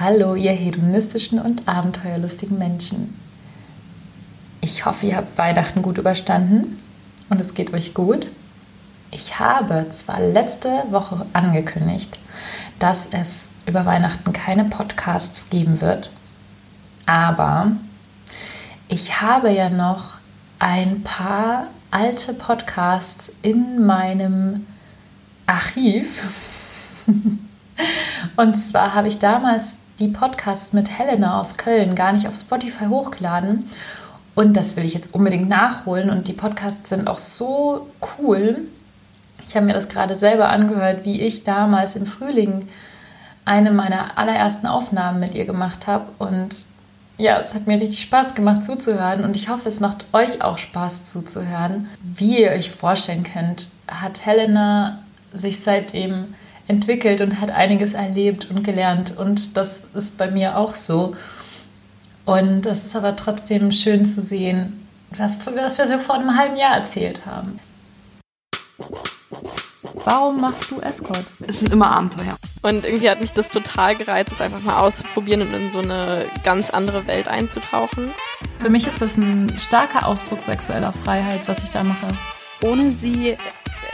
Hallo, ihr hedonistischen und abenteuerlustigen Menschen. Ich hoffe, ihr habt Weihnachten gut überstanden und es geht euch gut. Ich habe zwar letzte Woche angekündigt, dass es über Weihnachten keine Podcasts geben wird, aber ich habe ja noch ein paar alte Podcasts in meinem Archiv. Und zwar habe ich damals die Podcasts mit Helena aus Köln gar nicht auf Spotify hochgeladen. Und das will ich jetzt unbedingt nachholen. Und die Podcasts sind auch so cool. Ich habe mir das gerade selber angehört, wie ich damals im Frühling eine meiner allerersten Aufnahmen mit ihr gemacht habe. Und ja, es hat mir richtig Spaß gemacht zuzuhören und ich hoffe, es macht euch auch Spaß zuzuhören. Wie ihr euch vorstellen könnt, hat Helena sich seitdem entwickelt und hat einiges erlebt und gelernt und das ist bei mir auch so. Und es ist aber trotzdem schön zu sehen, was, was wir so vor einem halben Jahr erzählt haben. Warum machst du Escort? Es sind immer Abenteuer. Und irgendwie hat mich das total gereizt, es einfach mal auszuprobieren und in so eine ganz andere Welt einzutauchen. Für mich ist das ein starker Ausdruck sexueller Freiheit, was ich da mache. Ohne sie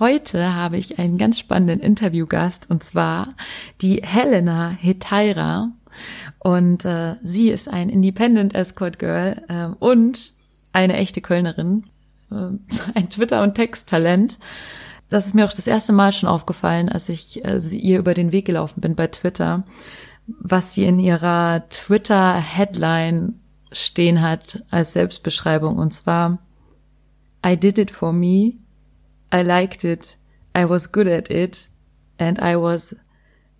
Heute habe ich einen ganz spannenden Interviewgast und zwar die Helena Hetaira. Und äh, sie ist ein Independent Escort Girl äh, und eine echte Kölnerin, äh, ein Twitter- und Texttalent. Das ist mir auch das erste Mal schon aufgefallen, als ich äh, sie ihr über den Weg gelaufen bin bei Twitter, was sie in ihrer Twitter-Headline stehen hat als Selbstbeschreibung. Und zwar, I did it for me, I liked it, I was good at it, and I was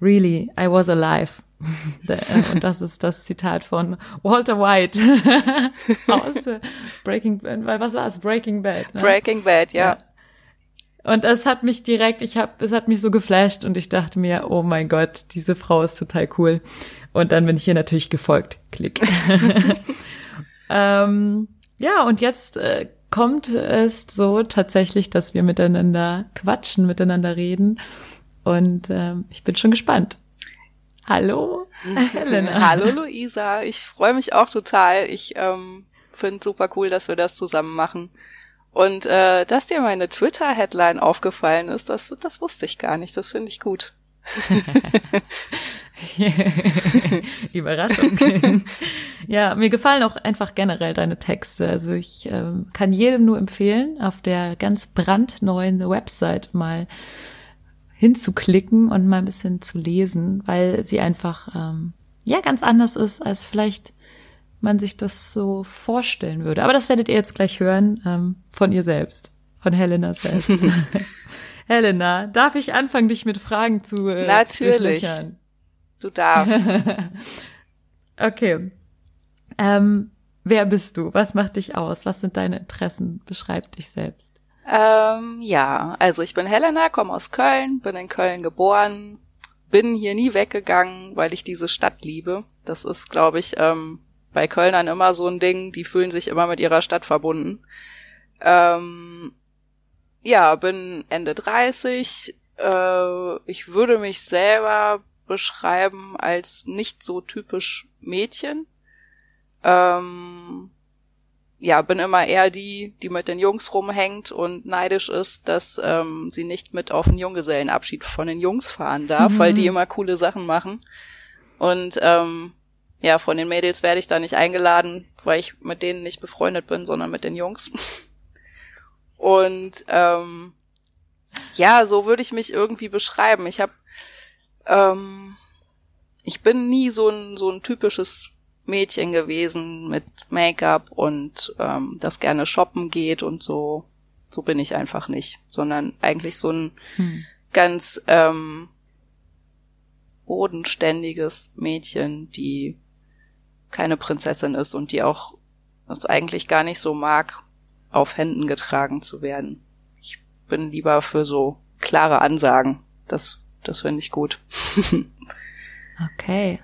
really, I was alive. Äh, und das ist das Zitat von Walter White aus äh, Breaking Bad. Was war es? Breaking Bad. Ne? Breaking Bad, ja. ja. Und es hat mich direkt, ich habe, es hat mich so geflasht und ich dachte mir, oh mein Gott, diese Frau ist total cool. Und dann bin ich ihr natürlich gefolgt. Klick. ähm, ja, und jetzt äh, kommt es so tatsächlich, dass wir miteinander quatschen, miteinander reden. Und ähm, ich bin schon gespannt. Hallo, Helena. Hallo, Luisa. Ich freue mich auch total. Ich ähm, finde super cool, dass wir das zusammen machen. Und äh, dass dir meine Twitter-Headline aufgefallen ist, das, das wusste ich gar nicht. Das finde ich gut. Überraschung. ja, mir gefallen auch einfach generell deine Texte. Also ich ähm, kann jedem nur empfehlen, auf der ganz brandneuen Website mal hinzuklicken und mal ein bisschen zu lesen, weil sie einfach ähm, ja ganz anders ist, als vielleicht man sich das so vorstellen würde. Aber das werdet ihr jetzt gleich hören ähm, von ihr selbst, von Helena selbst. Helena, darf ich anfangen, dich mit Fragen zu äh, Natürlich. Du darfst. okay. Ähm, wer bist du? Was macht dich aus? Was sind deine Interessen? Beschreib dich selbst. Ähm, ja, also ich bin Helena, komme aus Köln, bin in Köln geboren, bin hier nie weggegangen, weil ich diese Stadt liebe. Das ist, glaube ich, ähm, bei Kölnern immer so ein Ding, die fühlen sich immer mit ihrer Stadt verbunden. Ähm, ja, bin Ende 30. Äh, ich würde mich selber beschreiben als nicht so typisch Mädchen. Ähm, ja, bin immer eher die, die mit den Jungs rumhängt und neidisch ist, dass ähm, sie nicht mit auf den Junggesellenabschied von den Jungs fahren darf, mhm. weil die mhm. immer coole Sachen machen. Und ähm, ja, von den Mädels werde ich da nicht eingeladen, weil ich mit denen nicht befreundet bin, sondern mit den Jungs. und ähm, ja, so würde ich mich irgendwie beschreiben. Ich habe, ähm, ich bin nie so ein so ein typisches Mädchen gewesen mit Make-up und ähm, das gerne shoppen geht und so. So bin ich einfach nicht, sondern eigentlich so ein hm. ganz ähm, bodenständiges Mädchen, die keine Prinzessin ist und die auch es eigentlich gar nicht so mag, auf Händen getragen zu werden. Ich bin lieber für so klare Ansagen. Das, das finde ich gut. okay.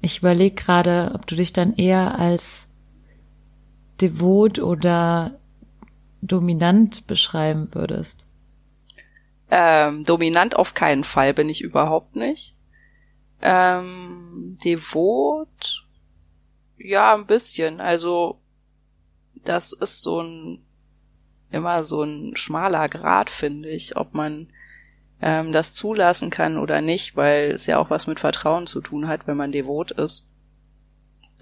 Ich überlege gerade, ob du dich dann eher als devot oder dominant beschreiben würdest. Ähm, dominant auf keinen Fall bin ich überhaupt nicht. Ähm, devot, ja, ein bisschen. Also, das ist so ein, immer so ein schmaler Grad, finde ich, ob man ähm, das zulassen kann oder nicht, weil es ja auch was mit Vertrauen zu tun hat, wenn man devot ist.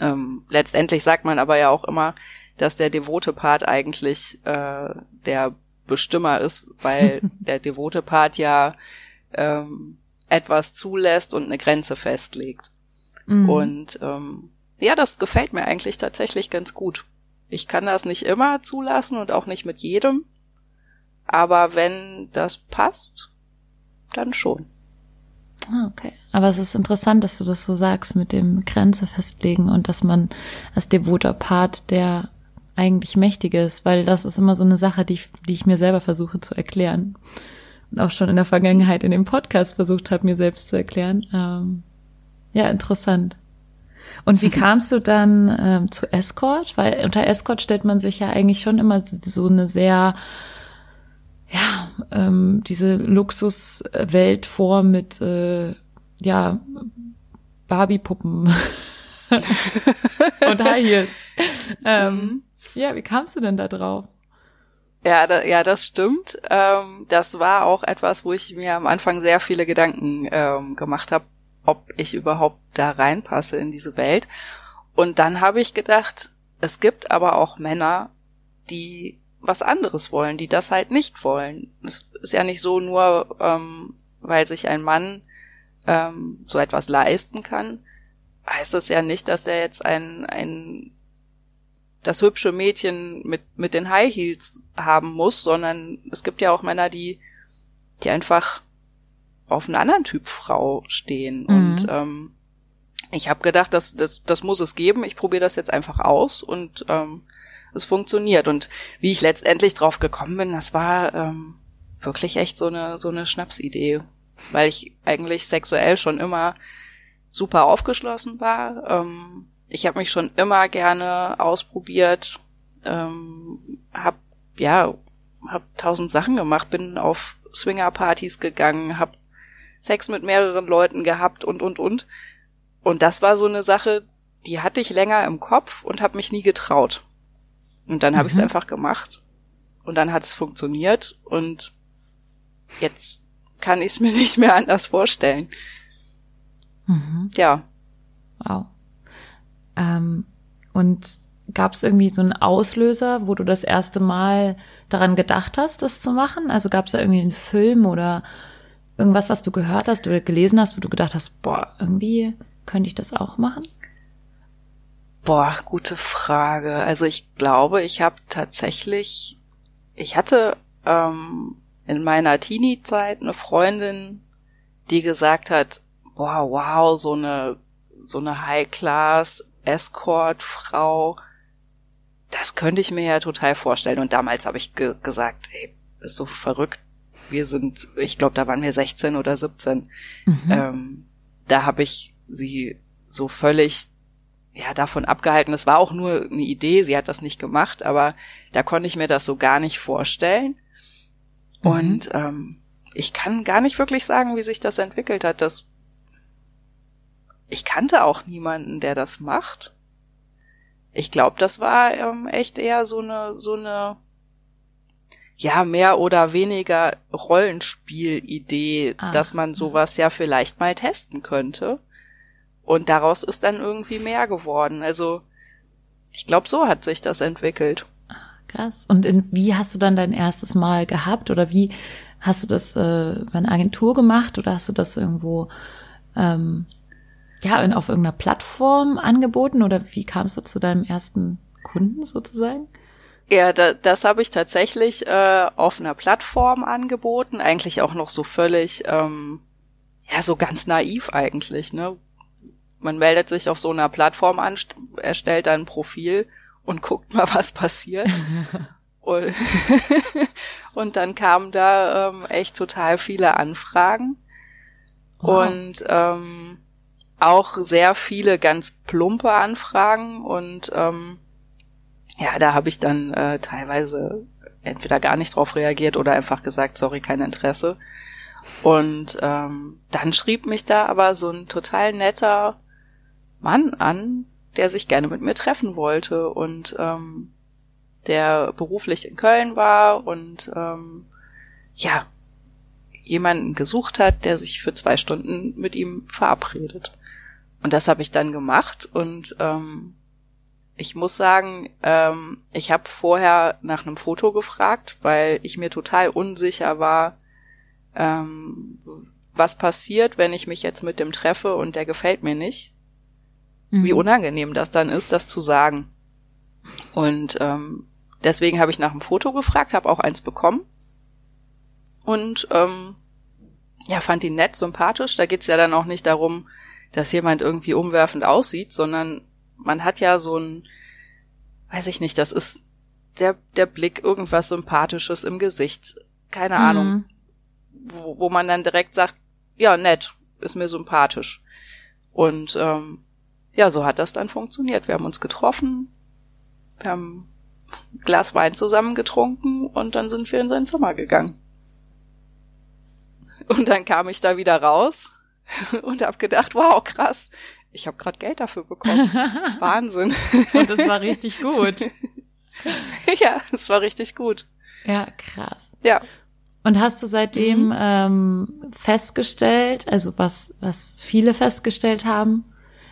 Ähm, letztendlich sagt man aber ja auch immer, dass der devote Part eigentlich äh, der Bestimmer ist, weil der devote Part ja ähm, etwas zulässt und eine Grenze festlegt. Mhm. Und ähm, ja, das gefällt mir eigentlich tatsächlich ganz gut. Ich kann das nicht immer zulassen und auch nicht mit jedem, aber wenn das passt, dann schon. Ah, okay. Aber es ist interessant, dass du das so sagst mit dem Grenze festlegen und dass man als devoter Part der eigentlich mächtig ist, weil das ist immer so eine Sache, die ich, die ich mir selber versuche zu erklären. Und auch schon in der Vergangenheit in dem Podcast versucht habe, mir selbst zu erklären. Ähm, ja, interessant. Und wie kamst du dann ähm, zu Escort? Weil unter Escort stellt man sich ja eigentlich schon immer so eine sehr, ja, ähm, diese Luxuswelt vor mit, äh, ja, Barbie-Puppen und High Heels. Ähm, mhm. Ja, wie kamst du denn da drauf? Ja, da, ja, das stimmt. Ähm, das war auch etwas, wo ich mir am Anfang sehr viele Gedanken ähm, gemacht habe, ob ich überhaupt da reinpasse in diese Welt. Und dann habe ich gedacht, es gibt aber auch Männer, die was anderes wollen, die das halt nicht wollen. Es ist ja nicht so nur, ähm, weil sich ein Mann ähm, so etwas leisten kann, heißt das ja nicht, dass der jetzt ein, ein das hübsche Mädchen mit, mit den High Heels haben muss, sondern es gibt ja auch Männer, die, die einfach auf einen anderen Typ Frau stehen. Mhm. Und ähm, ich habe gedacht, das, das, das muss es geben. Ich probiere das jetzt einfach aus und ähm, es funktioniert. Und wie ich letztendlich drauf gekommen bin, das war ähm, wirklich echt so eine, so eine Schnapsidee. Weil ich eigentlich sexuell schon immer super aufgeschlossen war. Ähm, ich habe mich schon immer gerne ausprobiert, ähm, hab ja hab tausend Sachen gemacht, bin auf Swinger-Partys gegangen, hab Sex mit mehreren Leuten gehabt und und und. Und das war so eine Sache, die hatte ich länger im Kopf und habe mich nie getraut. Und dann habe mhm. ich es einfach gemacht und dann hat es funktioniert und jetzt kann ich es mir nicht mehr anders vorstellen. Mhm. Ja. Wow. Ähm, und gab es irgendwie so einen Auslöser, wo du das erste Mal daran gedacht hast, das zu machen? Also gab es da irgendwie einen Film oder irgendwas, was du gehört hast oder gelesen hast, wo du gedacht hast, boah, irgendwie könnte ich das auch machen? Boah, gute Frage. Also ich glaube, ich habe tatsächlich, ich hatte ähm, in meiner Teenie-Zeit eine Freundin, die gesagt hat, boah, wow, so eine so eine High-Class Escort-Frau, das könnte ich mir ja total vorstellen. Und damals habe ich ge gesagt, ey, ist so verrückt. Wir sind, ich glaube, da waren wir 16 oder 17. Mhm. Ähm, da habe ich sie so völlig ja davon abgehalten. Es war auch nur eine Idee, sie hat das nicht gemacht, aber da konnte ich mir das so gar nicht vorstellen. Mhm. Und ähm, ich kann gar nicht wirklich sagen, wie sich das entwickelt hat. Das ich kannte auch niemanden, der das macht. Ich glaube, das war ähm, echt eher so eine, so eine, ja, mehr oder weniger Rollenspielidee, ah. dass man sowas ja vielleicht mal testen könnte. Und daraus ist dann irgendwie mehr geworden. Also, ich glaube, so hat sich das entwickelt. Krass. Und in, wie hast du dann dein erstes Mal gehabt? Oder wie hast du das äh, bei einer Agentur gemacht? Oder hast du das irgendwo ähm, ja, auf irgendeiner Plattform angeboten oder wie kamst du zu deinem ersten Kunden sozusagen? Ja, da, das habe ich tatsächlich äh, auf einer Plattform angeboten, eigentlich auch noch so völlig, ähm, ja, so ganz naiv eigentlich, ne? Man meldet sich auf so einer Plattform an, erstellt dann ein Profil und guckt mal, was passiert. und, und dann kamen da ähm, echt total viele Anfragen. Wow. Und ähm, auch sehr viele ganz plumpe Anfragen und ähm, ja, da habe ich dann äh, teilweise entweder gar nicht drauf reagiert oder einfach gesagt, sorry, kein Interesse. Und ähm, dann schrieb mich da aber so ein total netter Mann an, der sich gerne mit mir treffen wollte und ähm, der beruflich in Köln war und ähm, ja, jemanden gesucht hat, der sich für zwei Stunden mit ihm verabredet. Und das habe ich dann gemacht und ähm, ich muss sagen, ähm, ich habe vorher nach einem Foto gefragt, weil ich mir total unsicher war, ähm, was passiert, wenn ich mich jetzt mit dem treffe und der gefällt mir nicht. Mhm. Wie unangenehm das dann ist, das zu sagen. Und ähm, deswegen habe ich nach einem Foto gefragt, habe auch eins bekommen. Und ähm, ja, fand ihn nett, sympathisch. Da geht's ja dann auch nicht darum, dass jemand irgendwie umwerfend aussieht, sondern man hat ja so ein, weiß ich nicht, das ist der, der Blick, irgendwas Sympathisches im Gesicht. Keine mhm. Ahnung. Wo, wo man dann direkt sagt, ja, nett, ist mir sympathisch. Und ähm, ja, so hat das dann funktioniert. Wir haben uns getroffen, wir haben ein Glas Wein zusammen getrunken und dann sind wir in sein Zimmer gegangen. Und dann kam ich da wieder raus und habe gedacht, wow, krass, ich habe gerade Geld dafür bekommen. Wahnsinn. und es war richtig gut. ja, es war richtig gut. Ja, krass. Ja. Und hast du seitdem mhm. ähm, festgestellt, also was, was viele festgestellt haben,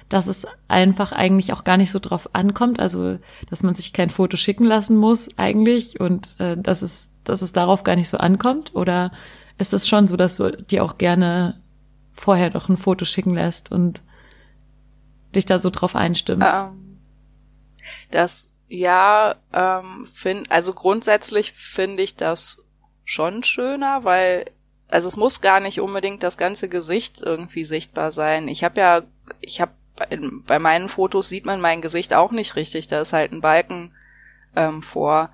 dass es einfach eigentlich auch gar nicht so drauf ankommt, also dass man sich kein Foto schicken lassen muss eigentlich und äh, dass es, dass es darauf gar nicht so ankommt? Oder ist es schon so, dass du dir auch gerne vorher doch ein Foto schicken lässt und dich da so drauf einstimmst? Ähm, das ja, ähm, find, also grundsätzlich finde ich das schon schöner, weil also es muss gar nicht unbedingt das ganze Gesicht irgendwie sichtbar sein. Ich habe ja, ich habe bei, bei meinen Fotos sieht man mein Gesicht auch nicht richtig. Da ist halt ein Balken ähm, vor.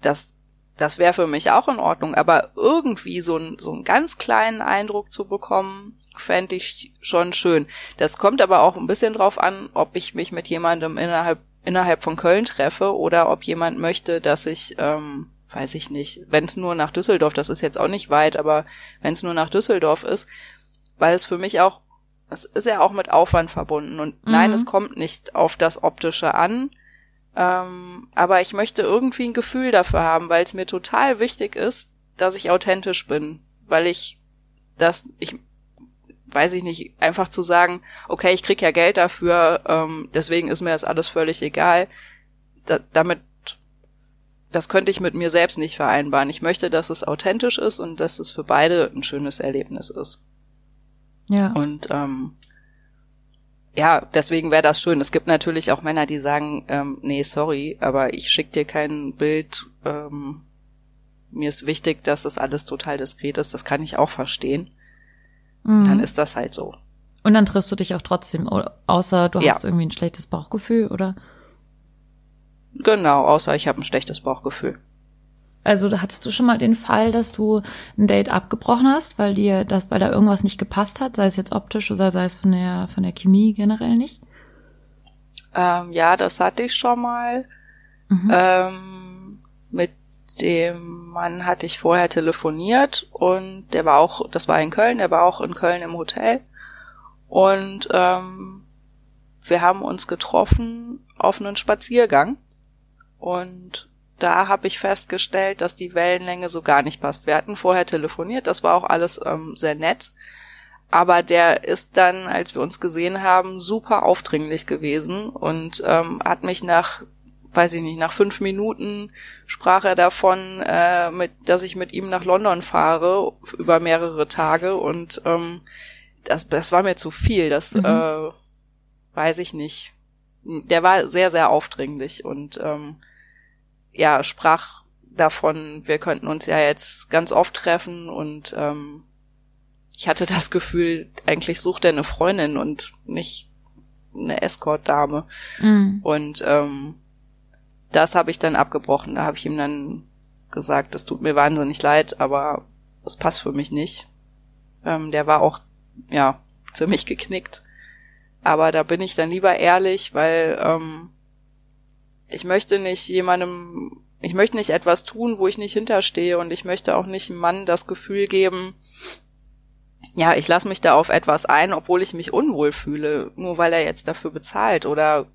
Das das wäre für mich auch in Ordnung, aber irgendwie so, ein, so einen ganz kleinen Eindruck zu bekommen, fände ich schon schön. Das kommt aber auch ein bisschen drauf an, ob ich mich mit jemandem innerhalb, innerhalb von Köln treffe oder ob jemand möchte, dass ich, ähm, weiß ich nicht, wenn es nur nach Düsseldorf, das ist jetzt auch nicht weit, aber wenn es nur nach Düsseldorf ist, weil es für mich auch, es ist ja auch mit Aufwand verbunden und mhm. nein, es kommt nicht auf das Optische an, ähm, aber ich möchte irgendwie ein Gefühl dafür haben, weil es mir total wichtig ist, dass ich authentisch bin, weil ich das, ich weiß ich nicht, einfach zu sagen, okay, ich krieg ja Geld dafür, ähm, deswegen ist mir das alles völlig egal. Da, damit, das könnte ich mit mir selbst nicht vereinbaren. Ich möchte, dass es authentisch ist und dass es für beide ein schönes Erlebnis ist. Ja. Und ähm, ja, deswegen wäre das schön. Es gibt natürlich auch Männer, die sagen, ähm, nee, sorry, aber ich schick dir kein Bild. Ähm, mir ist wichtig, dass das alles total diskret ist. Das kann ich auch verstehen. Mhm. Dann ist das halt so. Und dann triffst du dich auch trotzdem, außer du ja. hast irgendwie ein schlechtes Bauchgefühl, oder? Genau, außer ich habe ein schlechtes Bauchgefühl. Also hattest du schon mal den Fall, dass du ein Date abgebrochen hast, weil dir das, weil da irgendwas nicht gepasst hat, sei es jetzt optisch oder sei es von der von der Chemie generell nicht? Ähm, ja, das hatte ich schon mal. Mhm. Ähm, mit dem Mann hatte ich vorher telefoniert und der war auch, das war in Köln, der war auch in Köln im Hotel und ähm, wir haben uns getroffen auf einen Spaziergang und da habe ich festgestellt, dass die Wellenlänge so gar nicht passt. Wir hatten vorher telefoniert, das war auch alles ähm, sehr nett. Aber der ist dann, als wir uns gesehen haben, super aufdringlich gewesen und ähm, hat mich nach, weiß ich nicht, nach fünf Minuten sprach er davon, äh, mit, dass ich mit ihm nach London fahre über mehrere Tage und ähm, das, das war mir zu viel. Das mhm. äh, weiß ich nicht. Der war sehr, sehr aufdringlich und ähm, ja, sprach davon, wir könnten uns ja jetzt ganz oft treffen und ähm, ich hatte das Gefühl, eigentlich sucht er eine Freundin und nicht eine Escort-Dame. Mhm. Und ähm, das habe ich dann abgebrochen. Da habe ich ihm dann gesagt, es tut mir wahnsinnig leid, aber es passt für mich nicht. Ähm, der war auch, ja, ziemlich geknickt. Aber da bin ich dann lieber ehrlich, weil ähm, ich möchte nicht jemandem, ich möchte nicht etwas tun, wo ich nicht hinterstehe und ich möchte auch nicht einem Mann das Gefühl geben, ja, ich lasse mich da auf etwas ein, obwohl ich mich unwohl fühle, nur weil er jetzt dafür bezahlt oder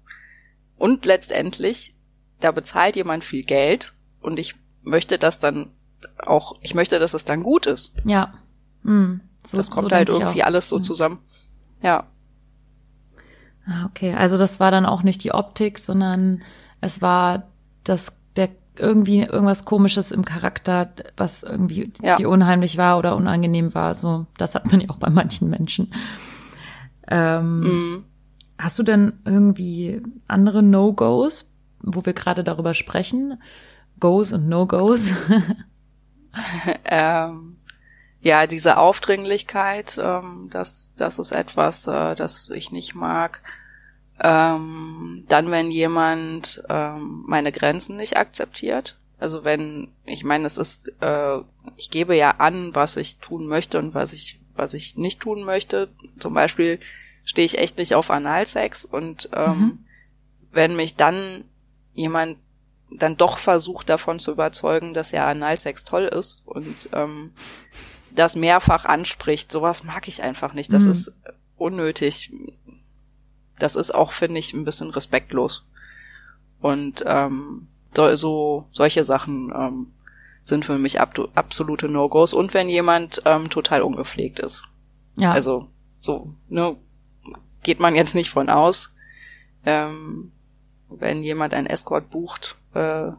und letztendlich, da bezahlt jemand viel Geld und ich möchte das dann auch, ich möchte, dass es dann gut ist. Ja. Mhm. So, das kommt so halt irgendwie alles so Mhm. zusammen. Ja, Ah, Okay, also das war dann auch nicht die Optik, sondern es war das der irgendwie irgendwas komisches im Charakter, was irgendwie Ja. dir unheimlich war oder unangenehm war. So, das hat man ja auch bei manchen Menschen. Ähm, mhm. Hast du denn irgendwie andere No-Gos, wo wir gerade darüber sprechen? Goes und No-Gos? ähm, ja, diese Aufdringlichkeit, ähm, das, das ist etwas, äh, das ich nicht mag. Ähm, dann, wenn jemand ähm, meine Grenzen nicht akzeptiert. Also wenn, ich meine, es ist, äh, ich gebe ja an, was ich tun möchte und was ich, was ich nicht tun möchte. Zum Beispiel stehe ich echt nicht auf Analsex und ähm, Mhm. wenn mich dann jemand dann doch versucht davon zu überzeugen, dass ja Analsex toll ist und ähm, das mehrfach anspricht, sowas mag ich einfach nicht. Das Mhm. ist unnötig. Das ist auch, finde ich, ein bisschen respektlos. Und ähm, so, so solche Sachen ähm, sind für mich ab, absolute No-Gos. Und wenn jemand ähm, total ungepflegt ist. ja. Also so, ne, geht man jetzt nicht von aus. Ähm, wenn jemand einen Escort bucht, äh,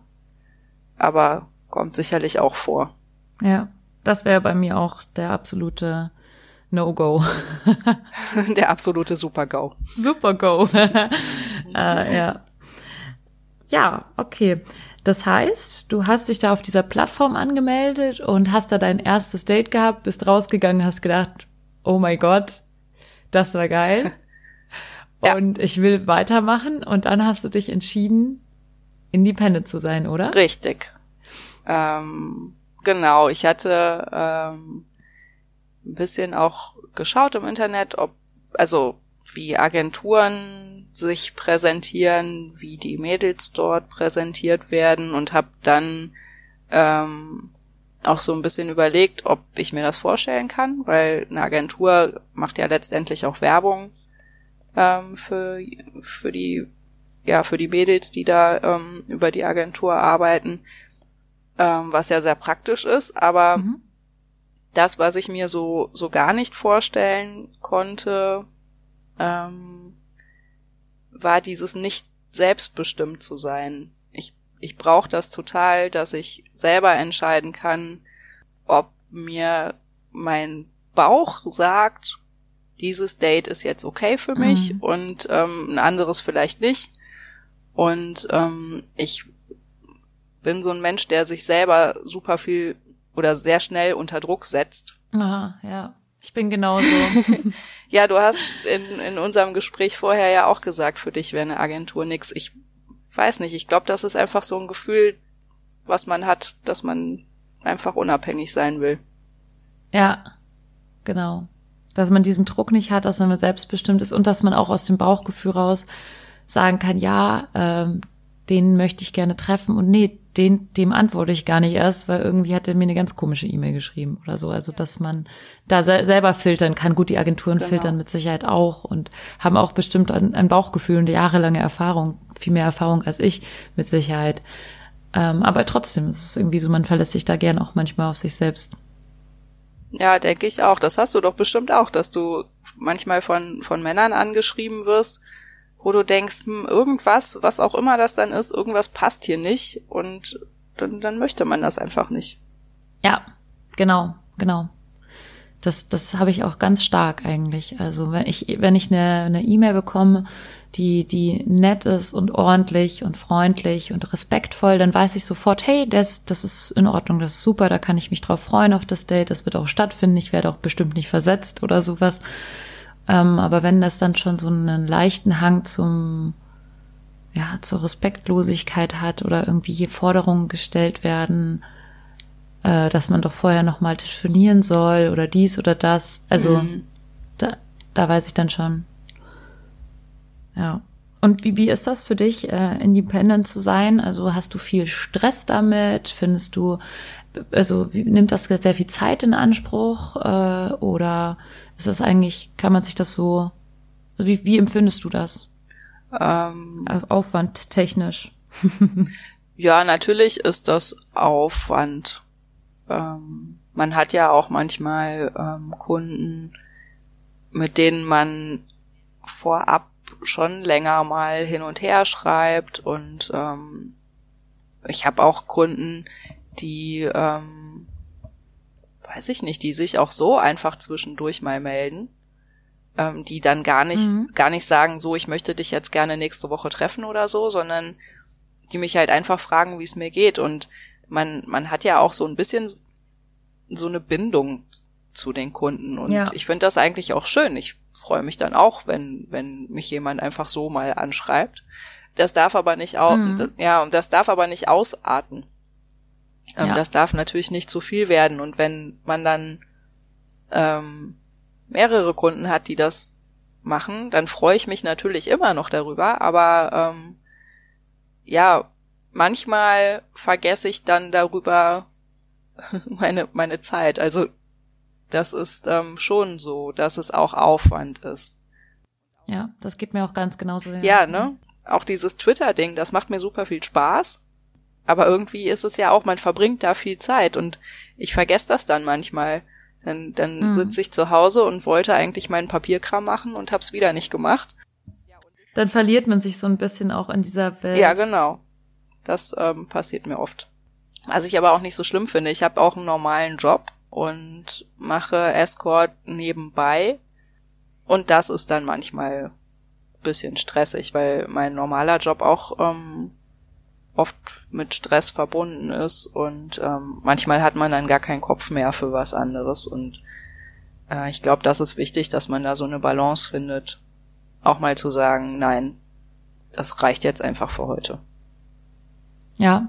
aber kommt sicherlich auch vor. ja. Das wäre bei mir auch der absolute No-Go. Der absolute Super-GAU. Super Go. äh, ja. Ja, okay. Das heißt, du hast dich da auf dieser Plattform angemeldet und hast da dein erstes Date gehabt, bist rausgegangen, hast gedacht, oh mein Gott, das war geil. Ja. Und ich will weitermachen und dann hast du dich entschieden, independent zu sein, oder? Richtig. Ähm, genau, ich hatte ähm, ein bisschen auch geschaut im Internet, ob, also wie Agenturen sich präsentieren, wie die Mädels dort präsentiert werden und habe dann ähm, auch so ein bisschen überlegt, ob ich mir das vorstellen kann, weil eine Agentur macht ja letztendlich auch Werbung ähm, für, für die ja, für die Mädels, die da ähm, über die Agentur arbeiten, ähm, was ja sehr praktisch ist, aber Mhm. Das, was ich mir so, so gar nicht vorstellen konnte, ähm, war dieses nicht selbstbestimmt zu sein. Ich, ich brauche das total, dass ich selber entscheiden kann, ob mir mein Bauch sagt, dieses Date ist jetzt okay für mich Mhm. und ähm, ein anderes vielleicht nicht. Und ähm, ich bin so ein Mensch, der sich selber super viel oder sehr schnell unter Druck setzt. Aha, ja. Ich bin genauso. Ja, du hast in, in unserem Gespräch vorher ja auch gesagt, für dich wäre eine Agentur nix. Ich weiß nicht, ich glaube, das ist einfach so ein Gefühl, was man hat, dass man einfach unabhängig sein will. Ja, genau. Dass man diesen Druck nicht hat, dass man selbstbestimmt ist und dass man auch aus dem Bauchgefühl raus sagen kann, ja, ähm, den möchte ich gerne treffen und nee, den, dem antworte ich gar nicht erst, weil irgendwie hat er mir eine ganz komische E-Mail geschrieben oder so. Also, dass man da se selber filtern kann. Gut, die Agenturen Genau. filtern mit Sicherheit auch und haben auch bestimmt ein, ein Bauchgefühl und jahrelange Erfahrung, viel mehr Erfahrung als ich mit Sicherheit. Ähm, aber trotzdem ist es irgendwie so, man verlässt sich da gern auch manchmal auf sich selbst. Ja, denke ich auch. Das hast du doch bestimmt auch, dass du manchmal von, von Männern angeschrieben wirst, wo du denkst, hm, irgendwas, was auch immer das dann ist, irgendwas passt hier nicht und dann, dann möchte man das einfach nicht. Ja, genau, genau. Das, das habe ich auch ganz stark eigentlich. Also wenn ich, wenn ich eine eine E-Mail bekomme, die, die nett ist und ordentlich und freundlich und respektvoll, dann weiß ich sofort, hey, das, das ist in Ordnung, das ist super, da kann ich mich drauf freuen auf das Date, das wird auch stattfinden, ich werde auch bestimmt nicht versetzt oder sowas. Ähm, aber wenn das dann schon so einen leichten Hang zum, ja, zur Respektlosigkeit hat oder irgendwie hier Forderungen gestellt werden, äh, dass man doch vorher nochmal telefonieren soll oder dies oder das. Also mhm. da, da weiß ich dann schon. Ja. Und wie, wie ist das für dich, äh, independent zu sein? Also hast du viel Stress damit? Findest du, also wie, nimmt das sehr viel Zeit in Anspruch? Äh, oder ist das eigentlich, kann man sich das so, also wie, wie empfindest du das? Ähm, Aufwand technisch. ja, natürlich ist das Aufwand. Ähm, man hat ja auch manchmal ähm, Kunden, mit denen man vorab schon länger mal hin und her schreibt und ähm, ich habe auch Kunden, die ähm, weiß ich nicht, die sich auch so einfach zwischendurch mal melden, ähm, die dann gar nicht mhm. gar nicht sagen, so ich möchte dich jetzt gerne nächste Woche treffen oder so, sondern die mich halt einfach fragen, wie es mir geht und man man hat ja auch so ein bisschen so eine Bindung zu den Kunden und ja. ich finde das eigentlich auch schön. Ich freue mich dann auch, wenn, wenn mich jemand einfach so mal anschreibt. Das darf aber nicht au mhm. ja, und das darf aber nicht ausarten. Ähm, ja. Das darf natürlich nicht zu viel werden. Und wenn man dann ähm, mehrere Kunden hat, die das machen, dann freue ich mich natürlich immer noch darüber. Aber ähm, ja, manchmal vergesse ich dann darüber meine meine Zeit. Also das ist ähm, schon so, dass es auch Aufwand ist. Ja, das geht mir auch ganz genauso. Ja, ja ne? Auch dieses Twitter-Ding, das macht mir super viel Spaß. Aber irgendwie ist es ja auch, man verbringt da viel Zeit und ich vergesse das dann manchmal. Dann, dann mhm. sitze ich zu Hause und wollte eigentlich meinen Papierkram machen und hab's wieder nicht gemacht. Dann verliert man sich so ein bisschen auch in dieser Welt. Ja, genau. Das ähm, passiert mir oft. Was ich aber auch nicht so schlimm finde. Ich habe auch einen normalen Job und mache Escort nebenbei. Und das ist dann manchmal bisschen stressig, weil mein normaler Job auch ähm, oft mit Stress verbunden ist und ähm, manchmal hat man dann gar keinen Kopf mehr für was anderes und äh, ich glaube, das ist wichtig, dass man da so eine Balance findet, auch mal zu sagen, nein, das reicht jetzt einfach für heute. Ja,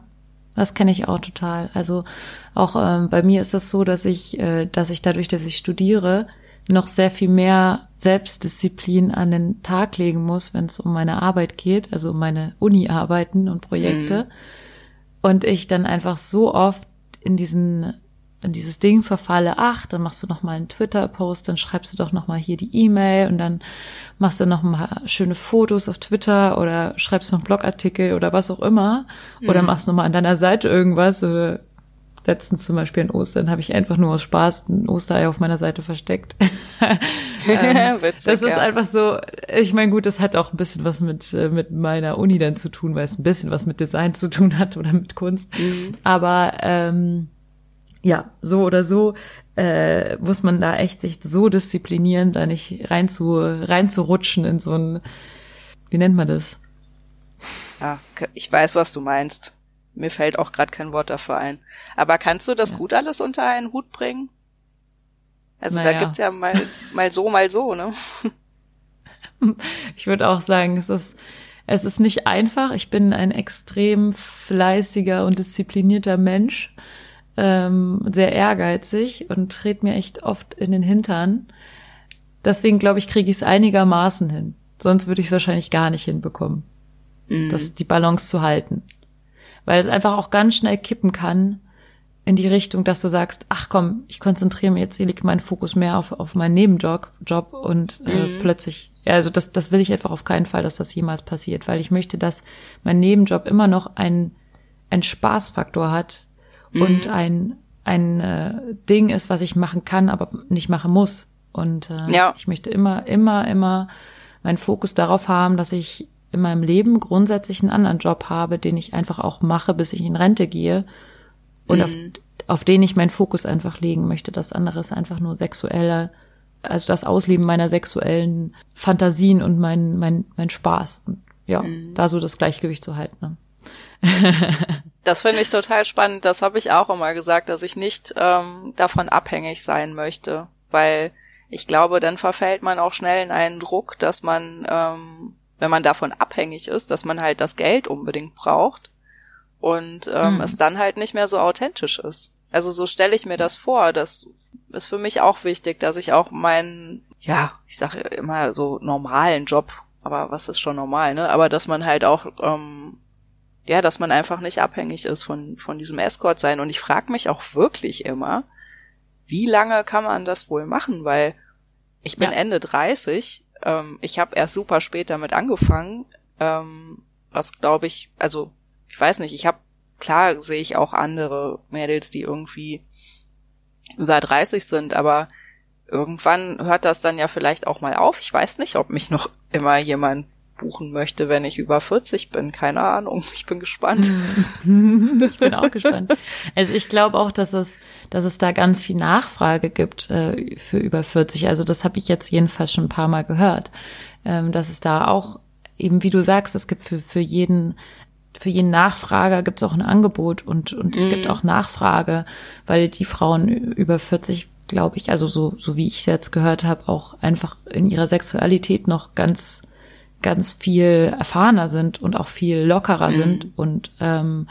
das kenne ich auch total. Also auch ähm, bei mir ist das so, dass ich, äh, dass ich dadurch, dass ich studiere, noch sehr viel mehr Selbstdisziplin an den Tag legen muss, wenn es um meine Arbeit geht, also um meine Uni-Arbeiten und Projekte. Mhm. Und ich dann einfach so oft in diesen in dieses Ding verfalle, ach, dann machst du noch mal einen Twitter-Post, dann schreibst du doch noch mal hier die E-Mail und dann machst du noch mal schöne Fotos auf Twitter oder schreibst noch einen Blogartikel oder was auch immer oder mhm. machst noch mal an deiner Seite irgendwas oder letztens zum Beispiel in Ostern habe ich einfach nur aus Spaß ein Osterei auf meiner Seite versteckt. ähm, Witzig, das ist ja. einfach so, ich meine, gut, das hat auch ein bisschen was mit, äh, mit meiner Uni dann zu tun, weil es ein bisschen was mit Design zu tun hat oder mit Kunst. Mhm. Aber ähm, ja, so oder so äh, muss man da echt sich so disziplinieren, da nicht rein zu rein zu rutschen in so ein, wie nennt man das? Ja, ich weiß, was du meinst. Mir fällt auch gerade kein Wort dafür ein. Aber kannst du das ja. gut alles unter einen Hut bringen? Also naja. da gibt's ja mal mal so, mal so, ne? Ich würde auch sagen, es ist es ist nicht einfach. Ich bin ein extrem fleißiger und disziplinierter Mensch ähm, sehr ehrgeizig und trete mir echt oft in den Hintern. Deswegen glaube ich, kriege ich es einigermaßen hin. Sonst würde ich es wahrscheinlich gar nicht hinbekommen, mhm. das die Balance zu halten. Weil es einfach auch ganz schnell kippen kann in die Richtung, dass du sagst, ach komm, ich konzentriere mich jetzt, ich lege meinen Fokus mehr auf, auf meinen Nebenjob Job und äh, mhm. plötzlich, ja, also das, das will ich einfach auf keinen Fall, dass das jemals passiert, weil ich möchte, dass mein Nebenjob immer noch ein, ein Spaßfaktor hat, mhm. und ein, ein äh, Ding ist, was ich machen kann, aber nicht machen muss. Und äh, ja. ich möchte immer, immer, immer meinen Fokus darauf haben, dass ich in meinem Leben grundsätzlich einen anderen Job habe, den ich einfach auch mache, bis ich in Rente gehe und mhm. auf, auf den ich meinen Fokus einfach legen möchte. Das andere ist einfach nur sexuelle, also das Ausleben meiner sexuellen Fantasien und mein, mein, mein Spaß. Und ja, mhm. da so das Gleichgewicht zu halten. Ne? das finde ich total spannend. Das habe ich auch immer gesagt, dass ich nicht ähm, davon abhängig sein möchte, weil ich glaube, dann verfällt man auch schnell in einen Druck, dass man, ähm, wenn man davon abhängig ist, dass man halt das Geld unbedingt braucht und ähm, mhm. es dann halt nicht mehr so authentisch ist. Also so stelle ich mir das vor. Das ist für mich auch wichtig, dass ich auch meinen, ja, ich sage immer so normalen Job, aber was ist schon normal, ne? Aber dass man halt auch, ähm, ja, dass man einfach nicht abhängig ist von von diesem Escort sein. Und ich frage mich auch wirklich immer, wie lange kann man das wohl machen? Weil ich bin ja. Ende 30, ähm, ich habe erst super spät damit angefangen, ähm, was glaube ich, also ich weiß nicht, ich habe klar sehe ich auch andere Mädels, die irgendwie über 30 sind, aber irgendwann hört das dann ja vielleicht auch mal auf. Ich weiß nicht, ob mich noch immer jemand buchen möchte, wenn ich über 40 bin. Keine Ahnung. Ich bin gespannt. ich bin auch gespannt. Also ich glaube auch, dass es, dass es da ganz viel Nachfrage gibt äh, für über 40. Also das habe ich jetzt jedenfalls schon ein paar Mal gehört, ähm, dass es da auch eben, wie du sagst, es gibt für, für jeden für jeden Nachfrager gibt es auch ein Angebot und, und es mm. gibt mhm. auch Nachfrage, weil die Frauen über 40, glaube ich, also so, so wie ich es jetzt gehört habe, auch einfach in ihrer Sexualität noch ganz, ganz viel erfahrener sind und auch viel lockerer mm. sind. Und ähm,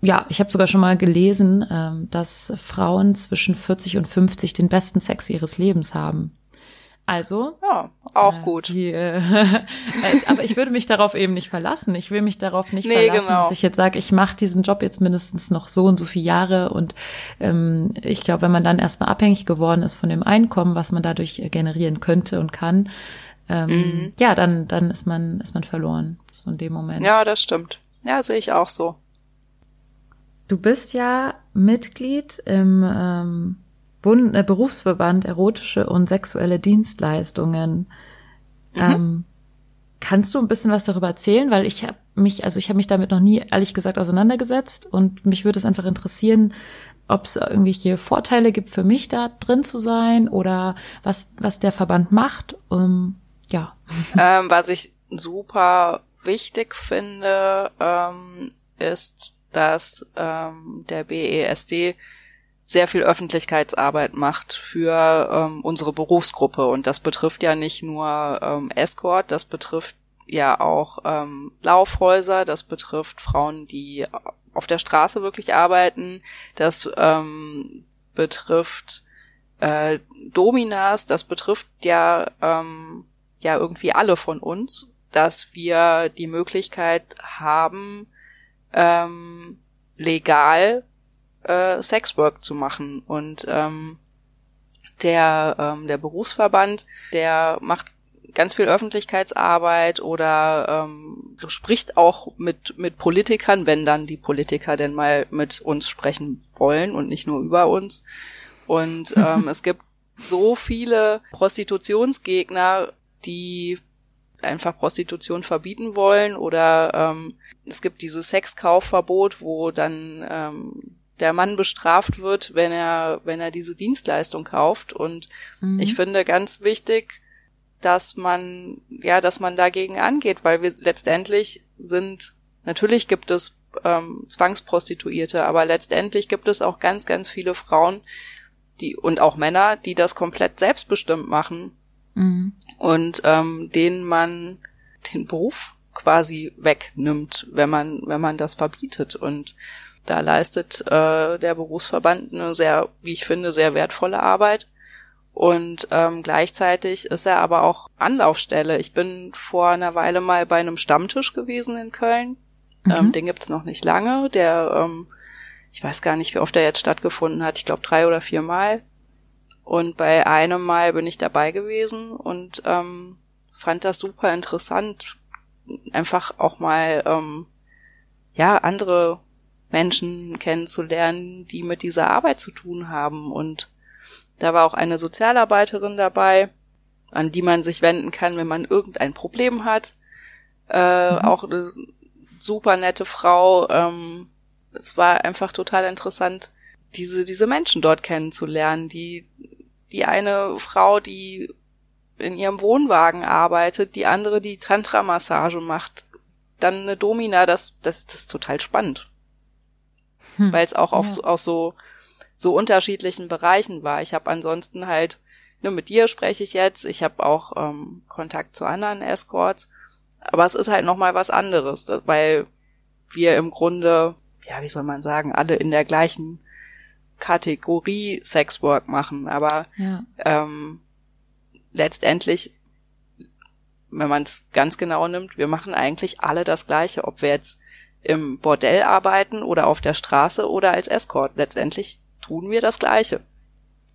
ja, ich habe sogar schon mal gelesen, ähm, dass Frauen zwischen 40 und 50 den besten Sex ihres Lebens haben. Also. Ja, auch äh, gut. Die, äh, aber ich würde mich darauf eben nicht verlassen. Ich will mich darauf nicht nee, verlassen, genau. dass ich jetzt sage, ich mache diesen Job jetzt mindestens noch so und so viele Jahre. Und ähm, ich glaube, wenn man dann erstmal abhängig geworden ist von dem Einkommen, was man dadurch generieren könnte und kann, ähm, mhm. ja, dann, dann ist man, ist man verloren. So in dem Moment. Ja, das stimmt. Ja, sehe ich auch so. Du bist ja Mitglied im ähm, Bund, äh, Berufsverband erotische und sexuelle Dienstleistungen. Mhm. Ähm, kannst du ein bisschen was darüber erzählen? Weil ich habe mich, also ich habe mich damit noch nie ehrlich gesagt auseinandergesetzt und mich würde es einfach interessieren, ob es irgendwelche Vorteile gibt für mich da drin zu sein oder was was der Verband macht. Um, ja. Ähm, was ich super wichtig finde, ähm, ist, dass ähm, der BESD sehr viel Öffentlichkeitsarbeit macht für ähm, unsere Berufsgruppe. Und das betrifft ja nicht nur ähm, Escort, das betrifft ja auch ähm, Laufhäuser, das betrifft Frauen, die auf der Straße wirklich arbeiten, das ähm, betrifft äh, Dominas, das betrifft ja ähm, ja irgendwie alle von uns, dass wir die Möglichkeit haben, ähm, legal äh, Sexwork zu machen. Und ähm, der, ähm, der Berufsverband, der macht ganz viel Öffentlichkeitsarbeit oder ähm, spricht auch mit, mit Politikern, wenn dann die Politiker denn mal mit uns sprechen wollen und nicht nur über uns. Und ähm, es gibt so viele Prostitutionsgegner, die einfach Prostitution verbieten wollen oder ähm, es gibt dieses Sexkaufverbot, wo dann ähm, der Mann bestraft wird, wenn er, wenn er diese Dienstleistung kauft. Und mhm. ich finde ganz wichtig, dass man, ja, dass man dagegen angeht, weil wir letztendlich sind, natürlich gibt es ähm, Zwangsprostituierte, aber letztendlich gibt es auch ganz, ganz viele Frauen, die und auch Männer, die das komplett selbstbestimmt machen mhm. und ähm, denen man den Beruf quasi wegnimmt, wenn man, wenn man das verbietet. Und da leistet äh, der Berufsverband eine sehr, wie ich finde, sehr wertvolle Arbeit. Und ähm, gleichzeitig ist er aber auch Anlaufstelle. Ich bin vor einer Weile mal bei einem Stammtisch gewesen in Köln. Mhm. Ähm, den gibt's noch nicht lange. Der, ähm, ich weiß gar nicht, wie oft er jetzt stattgefunden hat. Ich glaube drei oder vier Mal. Und bei einem Mal bin ich dabei gewesen und ähm, fand das super interessant, einfach auch mal ähm, ja andere Menschen kennenzulernen, die mit dieser Arbeit zu tun haben. Und da war auch eine Sozialarbeiterin dabei, an die man sich wenden kann, wenn man irgendein Problem hat. Äh, mhm. Auch eine super nette Frau. Ähm, es war einfach total interessant, diese, diese Menschen dort kennenzulernen. Die, die eine Frau, die in ihrem Wohnwagen arbeitet, die andere, die Tantra-Massage macht, dann eine Domina, das, das, das ist total spannend hm. weil es auch auf ja. so, aus so so unterschiedlichen Bereichen war. Ich habe ansonsten halt nur mit dir spreche ich jetzt. Ich habe auch ähm, Kontakt zu anderen Escorts. Aber es ist halt nochmal was anderes, weil wir im Grunde, ja, wie soll man sagen, alle in der gleichen Kategorie Sexwork machen. Aber ja. ähm, letztendlich, wenn man es ganz genau nimmt, wir machen eigentlich alle das Gleiche, ob wir jetzt im Bordell arbeiten oder auf der Straße oder als Escort. Letztendlich tun wir das Gleiche.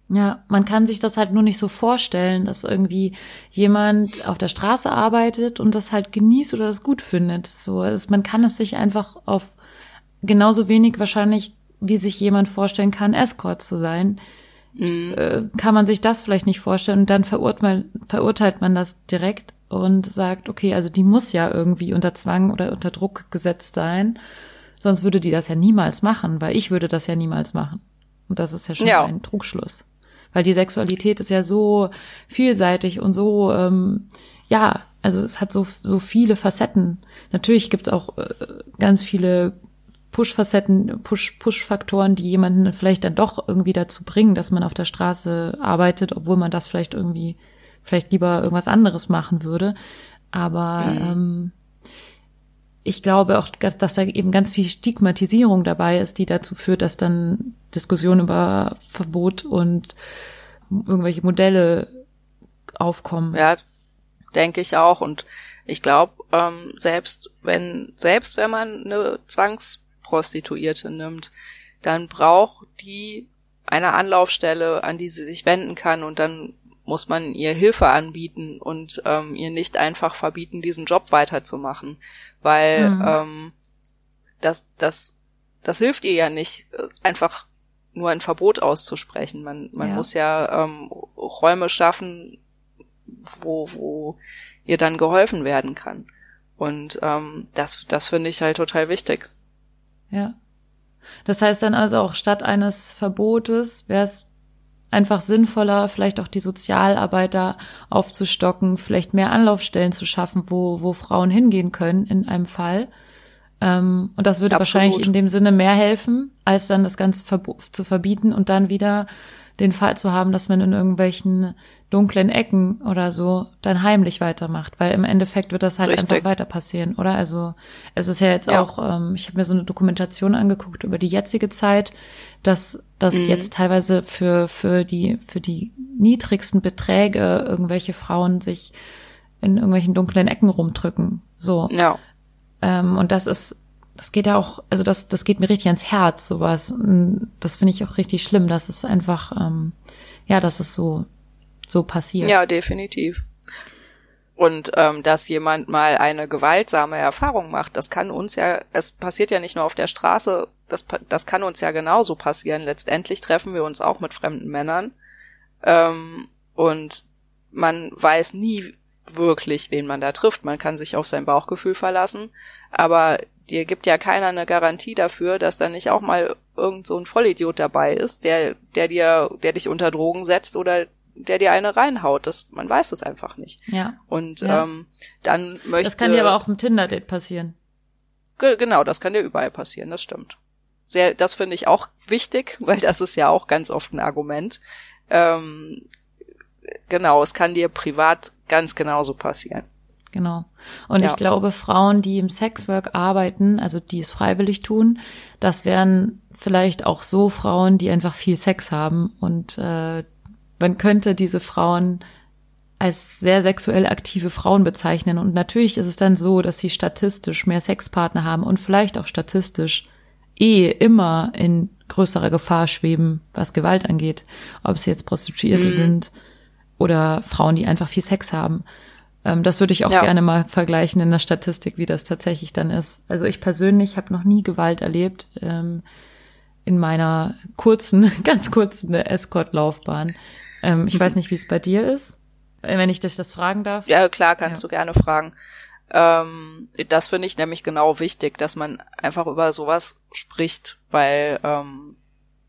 Ja, man kann sich das halt nur nicht so vorstellen, dass irgendwie jemand auf der Straße arbeitet und das halt genießt oder das gut findet. So, man kann es sich einfach auf genauso wenig wahrscheinlich, wie sich jemand vorstellen kann, Escort zu sein, mhm. äh, kann man sich das vielleicht nicht vorstellen und dann verurteilt, verurteilt man das direkt und sagt, okay, also die muss ja irgendwie unter Zwang oder unter Druck gesetzt sein, sonst würde die das ja niemals machen, weil ich würde das ja niemals machen. Und das ist ja schon ja. ein Trugschluss weil die Sexualität ist ja so vielseitig und so, ähm, ja, also es hat so, so viele Facetten. Natürlich gibt es auch äh, ganz viele Push-Facetten, Push, Push-Faktoren, die jemanden vielleicht dann doch irgendwie dazu bringen, dass man auf der Straße arbeitet, obwohl man das vielleicht irgendwie, vielleicht lieber irgendwas anderes machen würde. Aber mhm. ähm, ich glaube auch, dass, dass da eben ganz viel Stigmatisierung dabei ist, die dazu führt, dass dann Diskussionen über Verbot und irgendwelche Modelle aufkommen. Ja, denke ich auch. Und ich glaube, ähm, selbst wenn, selbst wenn man eine Zwangsprostituierte nimmt, dann braucht die eine Anlaufstelle, an die sie sich wenden kann und dann muss man ihr Hilfe anbieten und ähm, ihr nicht einfach verbieten, diesen Job weiterzumachen weil mhm. ähm, das, das, das hilft ihr ja nicht, einfach nur ein Verbot auszusprechen. Man, man ja. muss ja ähm, Räume schaffen, wo, wo ihr dann geholfen werden kann. Und ähm, das, das finde ich halt total wichtig. Ja. Das heißt dann also auch statt eines Verbotes wäre es einfach sinnvoller, vielleicht auch die Sozialarbeiter aufzustocken, vielleicht mehr Anlaufstellen zu schaffen, wo, wo Frauen hingehen können in einem Fall. Ähm, und das würde Absolut. wahrscheinlich in dem Sinne mehr helfen, als dann das Ganze zu verbieten und dann wieder den Fall zu haben, dass man in irgendwelchen dunklen Ecken oder so dann heimlich weitermacht, weil im Endeffekt wird das halt Richtig. einfach weiter passieren, oder? Also es ist ja jetzt ja. auch, ähm, ich habe mir so eine Dokumentation angeguckt über die jetzige Zeit, dass das mhm. jetzt teilweise für für die für die niedrigsten Beträge irgendwelche Frauen sich in irgendwelchen dunklen Ecken rumdrücken, so. Ja. Ähm, und das ist das geht ja auch, also das, das geht mir richtig ans Herz, sowas. Das finde ich auch richtig schlimm, dass es einfach, ähm, ja, dass es so, so passiert. Ja, definitiv. Und ähm, dass jemand mal eine gewaltsame Erfahrung macht, das kann uns ja, es passiert ja nicht nur auf der Straße, das, das kann uns ja genauso passieren. Letztendlich treffen wir uns auch mit fremden Männern. Ähm, und man weiß nie wirklich, wen man da trifft. Man kann sich auf sein Bauchgefühl verlassen, aber dir gibt ja keiner eine Garantie dafür, dass da nicht auch mal irgend so ein Vollidiot dabei ist, der, der dir, der dich unter Drogen setzt oder der dir eine reinhaut. Das, man weiß es einfach nicht. Ja. Und ja. Ähm, dann möchte. Das kann dir aber auch im Tinder-Date passieren. Ge genau, das kann dir überall passieren, das stimmt. Sehr, das finde ich auch wichtig, weil das ist ja auch ganz oft ein Argument. Ähm, genau, es kann dir privat ganz genauso passieren. Genau. Und ja. ich glaube, Frauen, die im Sexwork arbeiten, also die es freiwillig tun, das wären vielleicht auch so Frauen, die einfach viel Sex haben. Und äh, man könnte diese Frauen als sehr sexuell aktive Frauen bezeichnen. Und natürlich ist es dann so, dass sie statistisch mehr Sexpartner haben und vielleicht auch statistisch eh immer in größerer Gefahr schweben, was Gewalt angeht. Ob sie jetzt Prostituierte mhm. sind oder Frauen, die einfach viel Sex haben. Ähm, das würde ich auch ja. gerne mal vergleichen in der Statistik, wie das tatsächlich dann ist. Also ich persönlich habe noch nie Gewalt erlebt ähm, in meiner kurzen, ganz kurzen Escort-Laufbahn. Ähm, ich weiß nicht, wie es bei dir ist, wenn ich dich das fragen darf. Ja, klar, kannst ja. du gerne fragen. Ähm, das finde ich nämlich genau wichtig, dass man einfach über sowas spricht, weil ähm,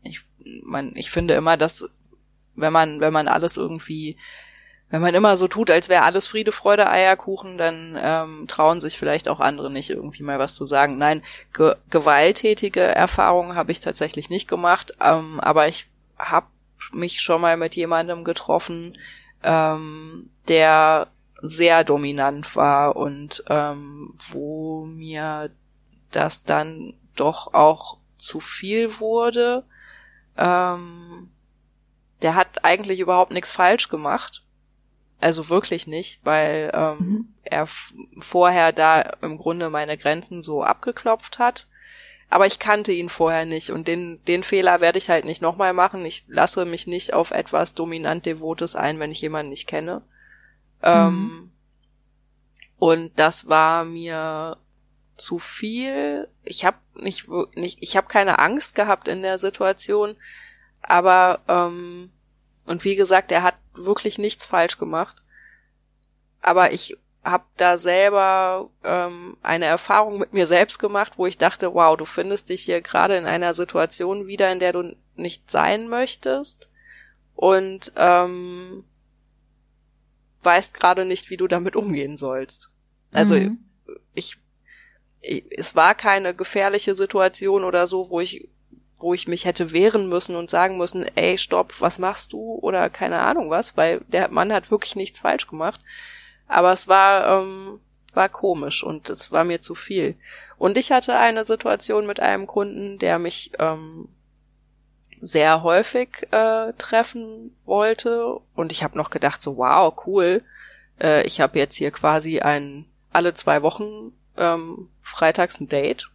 ich, man, ich finde immer, dass wenn man, wenn man alles irgendwie wenn man immer so tut, als wäre alles Friede, Freude, Eierkuchen, dann ähm, trauen sich vielleicht auch andere nicht irgendwie mal was zu sagen. Nein, ge gewalttätige Erfahrungen habe ich tatsächlich nicht gemacht, ähm, aber ich habe mich schon mal mit jemandem getroffen, ähm, der sehr dominant war und ähm, wo mir das dann doch auch zu viel wurde. Ähm, der hat eigentlich überhaupt nichts falsch gemacht. Also wirklich nicht, weil ähm, mhm. er vorher da im Grunde meine Grenzen so abgeklopft hat. Aber ich kannte ihn vorher nicht und den, den Fehler werde ich halt nicht nochmal machen. Ich lasse mich nicht auf etwas dominant Devotes ein, wenn ich jemanden nicht kenne. Ähm, mhm. Ähm, und das war mir zu viel. Ich habe nicht, nicht, ich habe keine Angst gehabt in der Situation, aber ähm, und wie gesagt, er hat wirklich nichts falsch gemacht. Aber ich habe da selber ähm, eine Erfahrung mit mir selbst gemacht, wo ich dachte, wow, du findest dich hier gerade in einer Situation wieder, in der du nicht sein möchtest und ähm, weißt gerade nicht, wie du damit umgehen sollst. Also mhm. ich, ich, es war keine gefährliche Situation oder so, wo ich wo ich mich hätte wehren müssen und sagen müssen, ey, stopp, was machst du? Oder keine Ahnung was, weil der Mann hat wirklich nichts falsch gemacht. Aber es war, ähm, war komisch und es war mir zu viel. Und ich hatte eine Situation mit einem Kunden, der mich ähm, sehr häufig äh, treffen wollte. Und ich habe noch gedacht, so, wow, cool. Äh, ich habe jetzt hier quasi ein alle zwei Wochen ähm, freitags ein Date.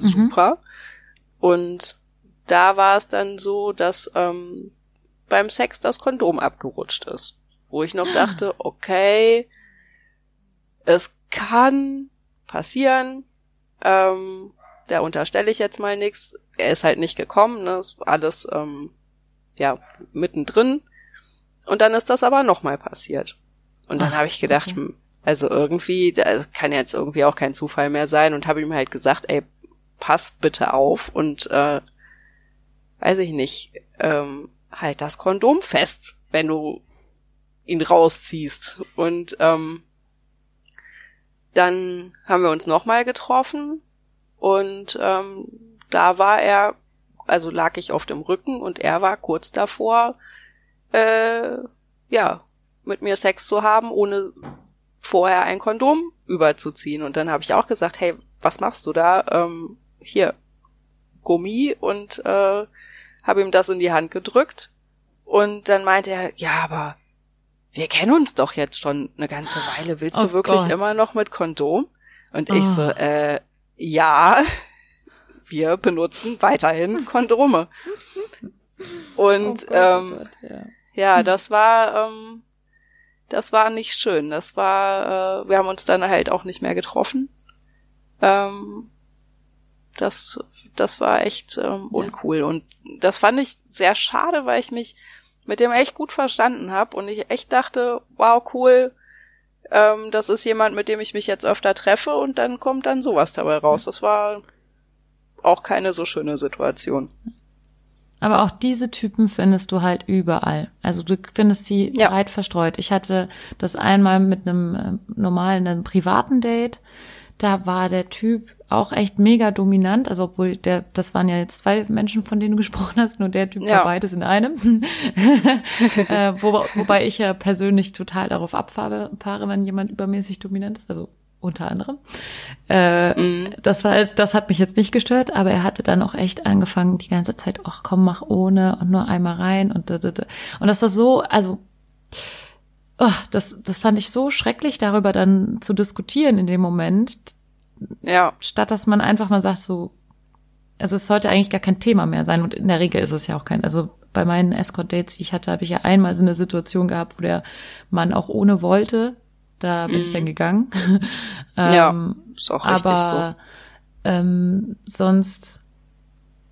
Mhm. Super. Mhm. Und da war es dann so, dass ähm, beim Sex das Kondom abgerutscht ist. Wo ich noch ah. dachte, okay, es kann passieren. Ähm, da unterstelle ich jetzt mal nichts. Er ist halt nicht gekommen, ne? Ist alles ähm, ja mittendrin. Und dann ist das aber nochmal passiert. Und dann habe ich gedacht, okay. Hm, also irgendwie, das kann jetzt irgendwie auch kein Zufall mehr sein und habe ihm halt gesagt, ey, pass bitte auf und äh, weiß ich nicht, ähm, halt das Kondom fest, wenn du ihn rausziehst. Und ähm, dann haben wir uns nochmal getroffen und ähm, da war er, also lag ich auf dem Rücken und er war kurz davor, äh, ja, mit mir Sex zu haben, ohne vorher ein Kondom überzuziehen. Und dann habe ich auch gesagt, hey, was machst du da? Ähm, hier, Gummi und äh, habe ihm das in die Hand gedrückt und dann meinte er, ja, aber wir kennen uns doch jetzt schon eine ganze Weile. Willst oh du wirklich Gott. immer noch mit Kondom? Und ich oh. so, äh, ja, wir benutzen weiterhin Kondome. Und oh Gott, ähm, Gott, ja. ja. das war ähm, das war nicht schön. Das war, äh, wir haben uns dann halt auch nicht mehr getroffen. Ähm, das, das war echt ähm, uncool. Und das fand ich sehr schade, weil ich mich mit dem echt gut verstanden habe und ich echt dachte, wow, cool, ähm, das ist jemand, mit dem ich mich jetzt öfter treffe und dann kommt dann sowas dabei raus. Das war auch keine so schöne Situation. Aber auch diese Typen findest du halt überall. Also du findest sie ja. breit verstreut. Ich hatte das einmal mit einem äh, normalen, einem privaten Date. Da war der Typ auch echt mega dominant, also obwohl der, das waren ja jetzt zwei Menschen, von denen du gesprochen hast, nur der Typ ja. war beides in einem. äh, wo, wobei ich ja persönlich total darauf abfahre, wenn jemand übermäßig dominant ist, also unter anderem. Äh, mhm. Das war es, das hat mich jetzt nicht gestört, aber er hatte dann auch echt angefangen, die ganze Zeit, ach komm, mach ohne und nur einmal rein und da, da, da. und das war so, also oh, das, das fand ich so schrecklich, darüber dann zu diskutieren in dem Moment, ja. Statt dass man einfach mal sagt, so, also es sollte eigentlich gar kein Thema mehr sein und in der Regel ist es ja auch kein, also bei meinen Escort-Dates, die ich hatte, habe ich ja einmal so eine Situation gehabt, wo der Mann auch ohne wollte. Da bin mhm. ich dann mhm. gegangen. ja, ähm, ist auch richtig aber, so. Ähm, sonst,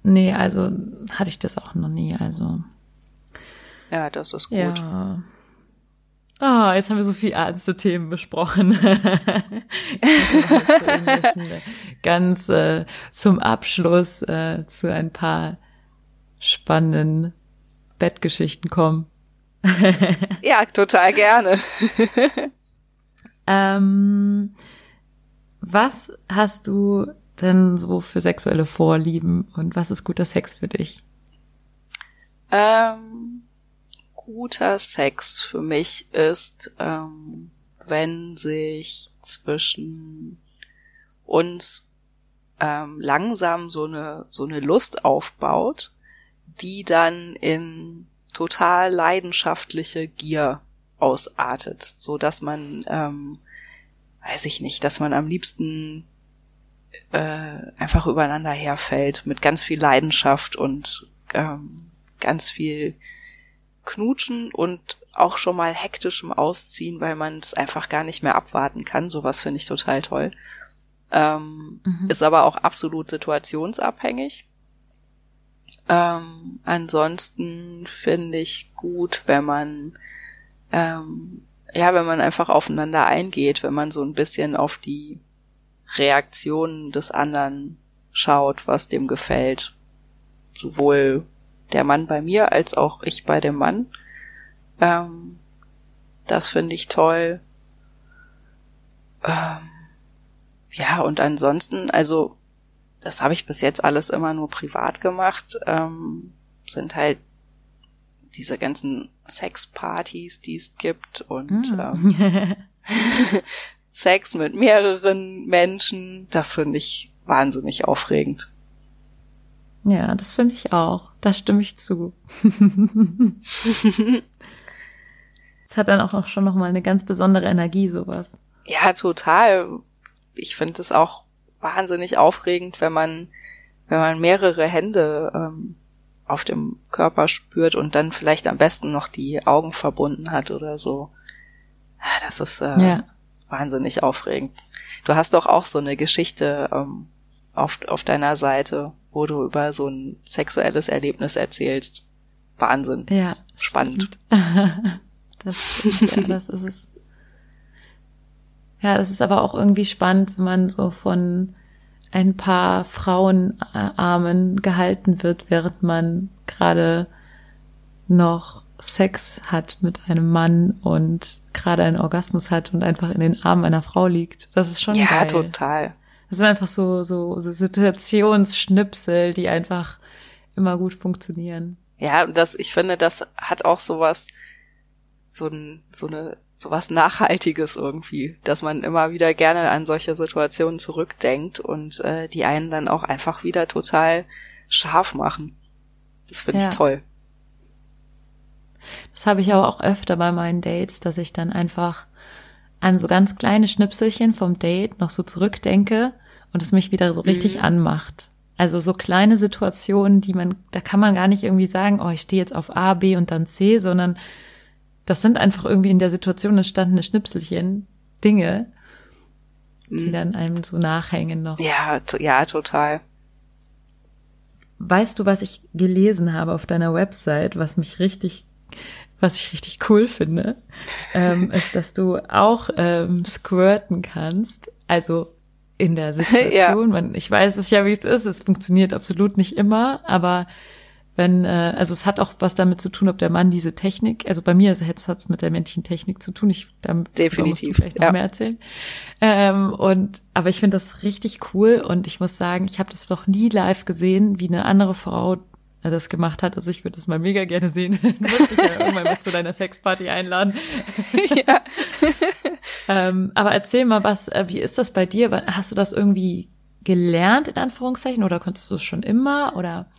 nee, also hatte ich das auch noch nie, also. Ja, das ist gut. Ja. Ah, oh, jetzt haben wir so viel ernste Themen besprochen. Ganz äh, zum Abschluss äh, zu ein paar spannenden Bettgeschichten kommen. ja, total gerne. ähm, was hast du denn so für sexuelle Vorlieben und was ist guter Sex für dich? Ähm guter Sex für mich ist, ähm, wenn sich zwischen uns ähm, langsam so eine so eine Lust aufbaut, die dann in total leidenschaftliche Gier ausartet, so dass man, ähm, weiß ich nicht, dass man am liebsten äh, einfach übereinander herfällt mit ganz viel Leidenschaft und ähm, ganz viel Knutschen und auch schon mal hektischem Ausziehen, weil man es einfach gar nicht mehr abwarten kann. Sowas finde ich total toll. Ähm, mhm. Ist aber auch absolut situationsabhängig. Ähm, ansonsten finde ich gut, wenn man ähm, ja, wenn man einfach aufeinander eingeht, wenn man so ein bisschen auf die Reaktionen des anderen schaut, was dem gefällt. Sowohl der Mann bei mir als auch ich bei dem Mann. Ähm, das finde ich toll. Ähm, ja, und ansonsten, also das habe ich bis jetzt alles immer nur privat gemacht, ähm, sind halt diese ganzen Sexpartys, die es gibt und mm. ähm, Sex mit mehreren Menschen, das finde ich wahnsinnig aufregend. Ja, das finde ich auch. Da stimme ich zu. Es hat dann auch, schon nochmal eine ganz besondere Energie, sowas. Ja, total. Ich finde es auch wahnsinnig aufregend, wenn man, wenn man mehrere Hände ähm, auf dem Körper spürt und dann vielleicht am besten noch die Augen verbunden hat oder so. Ja, das ist äh, ja. wahnsinnig aufregend. Du hast doch auch so eine Geschichte ähm, auf, auf deiner Seite, wo du über so ein sexuelles Erlebnis erzählst. Wahnsinn. Ja. Spannend. das, ja, das ist es. Ja, das ist aber auch irgendwie spannend, wenn man so von ein paar Frauenarmen gehalten wird, während man gerade noch Sex hat mit einem Mann und gerade einen Orgasmus hat und einfach in den Armen einer Frau liegt. Das ist schon ja, geil. Ja, total. Das sind einfach so, so, so Situationsschnipsel, die einfach immer gut funktionieren. Ja, und das, ich finde, das hat auch sowas, so, ein, so eine so was Nachhaltiges irgendwie, dass man immer wieder gerne an solche Situationen zurückdenkt und äh, die einen dann auch einfach wieder total scharf machen. Das finde ja. ich toll. Das habe ich aber auch öfter bei meinen Dates, dass ich dann einfach an so ganz kleine Schnipselchen vom Date noch so zurückdenke und es mich wieder so richtig mhm. anmacht. Also so kleine Situationen, die man, da kann man gar nicht irgendwie sagen, oh, ich stehe jetzt auf A, B und dann C, sondern das sind einfach irgendwie in der Situation entstandene Schnipselchen, Dinge, die mhm. dann einem so nachhängen noch. Ja, ja, total. Weißt du, was ich gelesen habe auf deiner Website, was mich richtig, was ich richtig cool finde, ähm, ist, dass du auch ähm, squirten kannst. Also in der Situation. ja. Man, ich weiß es ja, wie es ist. Es funktioniert absolut nicht immer, aber wenn, äh, also es hat auch was damit zu tun, ob der Mann diese Technik, also bei mir hat es mit der männlichen Technik zu tun. Ich damit definitiv vielleicht noch ja. mehr erzählen. Ähm, und aber ich finde das richtig cool und ich muss sagen, ich habe das noch nie live gesehen, wie eine andere Frau das gemacht hat. Also ich würde das mal mega gerne sehen. du musst mich ja irgendwann mal zu deiner Sexparty einladen. ja. ähm, aber erzähl mal, was, äh, wie ist das bei dir? Hast du das irgendwie gelernt in Anführungszeichen oder konntest du es schon immer oder?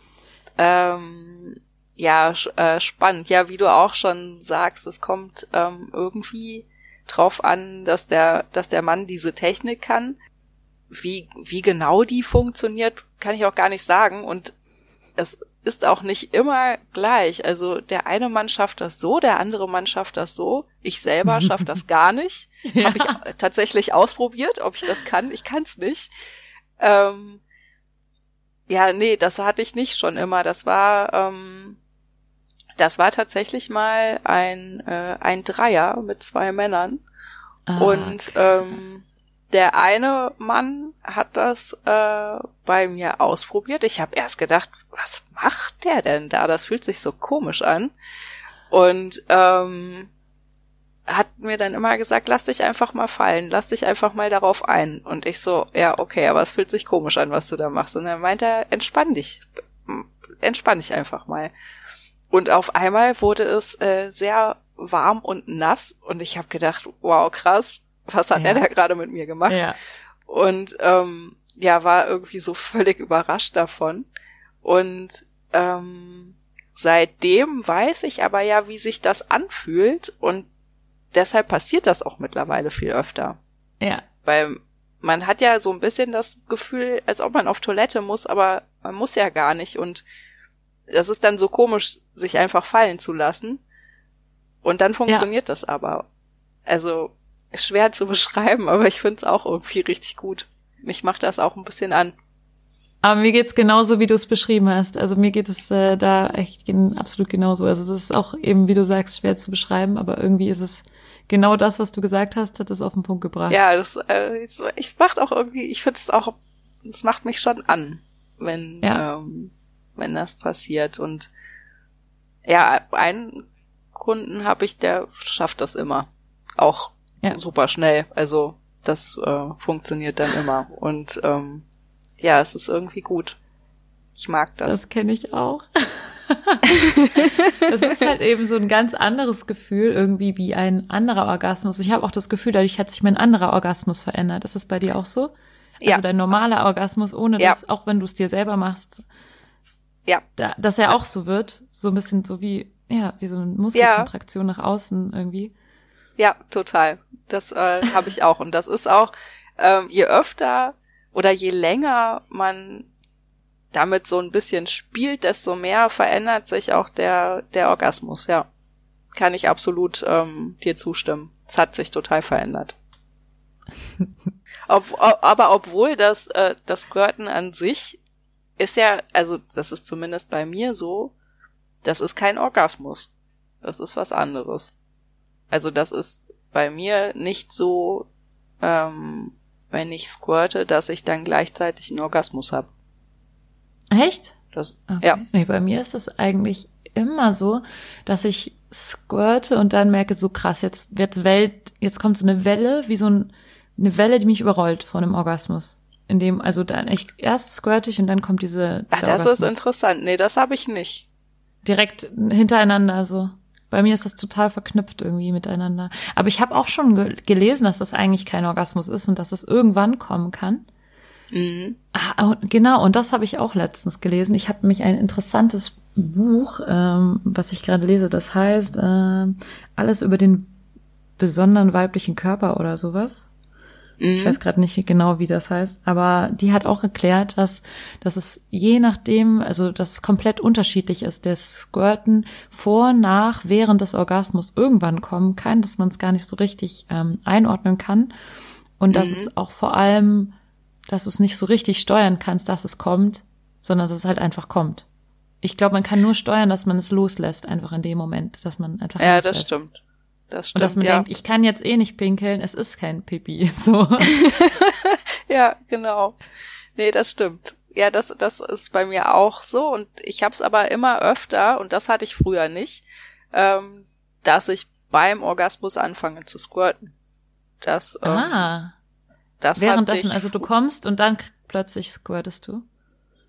Ähm, ja, äh, spannend. Ja, wie du auch schon sagst, es kommt ähm, irgendwie drauf an, dass der, dass der Mann diese Technik kann. Wie, wie genau die funktioniert, kann ich auch gar nicht sagen. Und es ist auch nicht immer gleich. Also der eine Mann schafft das so, der andere Mann schafft das so. Ich selber schaffe das gar nicht. ja. Habe ich tatsächlich ausprobiert, ob ich das kann. Ich kann es nicht. Ähm, ja, nee, das hatte ich nicht schon immer. Das war, ähm, das war tatsächlich mal ein, äh, ein Dreier mit zwei Männern. Ah, und ähm, der eine Mann hat das äh, bei mir ausprobiert. Ich habe erst gedacht, was macht der denn da? Das fühlt sich so komisch an. Und ähm, hat mir dann immer gesagt, lass dich einfach mal fallen, lass dich einfach mal darauf ein. Und ich so, ja, okay, aber es fühlt sich komisch an, was du da machst. Und dann meint er, entspann dich, entspann dich einfach mal. Und auf einmal wurde es äh, sehr warm und nass und ich habe gedacht, wow, krass, was hat Ja. er da gerade mit mir gemacht? Ja. Und ähm, ja, war irgendwie so völlig überrascht davon. Und ähm, seitdem weiß ich aber ja, wie sich das anfühlt und deshalb passiert das auch mittlerweile viel öfter. Ja. Weil man hat ja so ein bisschen das Gefühl, als ob man auf Toilette muss, aber man muss ja gar nicht. Und das ist dann so komisch, sich einfach fallen zu lassen. Und dann funktioniert das aber. Also ist schwer zu beschreiben, aber ich finde es auch irgendwie richtig gut. Mich macht das auch ein bisschen an. Aber mir geht's genauso, wie du es beschrieben hast. Also mir geht es äh, da echt gen absolut genauso. Also das ist auch eben, wie du sagst, schwer zu beschreiben, aber irgendwie ist es genau das, was du gesagt hast, hat es auf den Punkt gebracht. Ja, das äh, ich, ich macht auch irgendwie, ich finde es auch, es macht mich schon an, wenn Ja. ähm, wenn das passiert. Und ja, einen Kunden habe ich, der schafft das immer, auch Ja. super schnell. Also das äh, funktioniert dann immer. Und ähm, ja, es ist irgendwie gut. Ich mag das. Das kenne ich auch. das ist halt eben so ein ganz anderes Gefühl, irgendwie wie ein anderer Orgasmus. Ich habe auch das Gefühl, dadurch hat sich mein anderer Orgasmus verändert. Ist das bei dir auch so? Also Ja. dein normaler Orgasmus, ohne Ja. dass, auch wenn du es dir selber machst, ja, da, dass er auch so wird, so ein bisschen so wie, ja, wie so eine Muskelkontraktion nach außen irgendwie. Ja, total. Das äh, habe ich auch. Und das ist auch, ähm, je öfter oder je länger man damit so ein bisschen spielt, desto mehr verändert sich auch der, der Orgasmus, ja. Kann ich absolut ähm, dir zustimmen. Es hat sich total verändert. Ob, ob, aber obwohl das, äh, das Squirten an sich ist ja, also das ist zumindest bei mir so, das ist kein Orgasmus. Das ist was anderes. Also das ist bei mir nicht so, ähm, wenn ich squirte, dass ich dann gleichzeitig einen Orgasmus habe. Echt? Das, Okay. ja, Nee, bei mir ist es eigentlich immer so, dass ich squirte und dann merke, so krass, jetzt wird's Welt, jetzt kommt so eine Welle, wie so ein, eine Welle, die mich überrollt vor einem Orgasmus. In dem, also dann, ich, erst squirte ich und dann kommt diese, Ach, das ist Orgasmus. interessant. Nee, das habe ich nicht. direkt hintereinander so. Bei mir ist das total verknüpft irgendwie miteinander. Aber ich habe auch schon ge gelesen, dass das eigentlich kein Orgasmus ist und dass es irgendwann kommen kann. Mhm. Ah, genau, und das habe ich auch letztens gelesen. Ich habe mich ein interessantes Buch, ähm, was ich gerade lese, das heißt ähm, Alles über den besonderen weiblichen Körper oder sowas. Ich Mhm. weiß gerade nicht wie genau, wie das heißt, aber die hat auch erklärt, dass, dass es je nachdem, also dass es komplett unterschiedlich ist, das Squirten vor, nach, während des Orgasmus irgendwann kommen kann, dass man es gar nicht so richtig ähm, einordnen kann und dass Mhm. es auch vor allem, dass du es nicht so richtig steuern kannst, dass es kommt, sondern dass es halt einfach kommt. Ich glaube, man kann nur steuern, dass man es loslässt, einfach in dem Moment, dass man einfach Ja, loslässt. das stimmt. Das Und stimmt, dass man ja. denkt, ich kann jetzt eh nicht pinkeln, es ist kein Pipi. So. Ja, genau. Nee, das stimmt. Ja, das, das ist bei mir auch so. Und ich habe es aber immer öfter, und das hatte ich früher nicht, ähm, dass ich beim Orgasmus anfange zu squirten. Das, ähm, ah. das hatte Währenddessen, also du kommst und dann plötzlich squirtest du.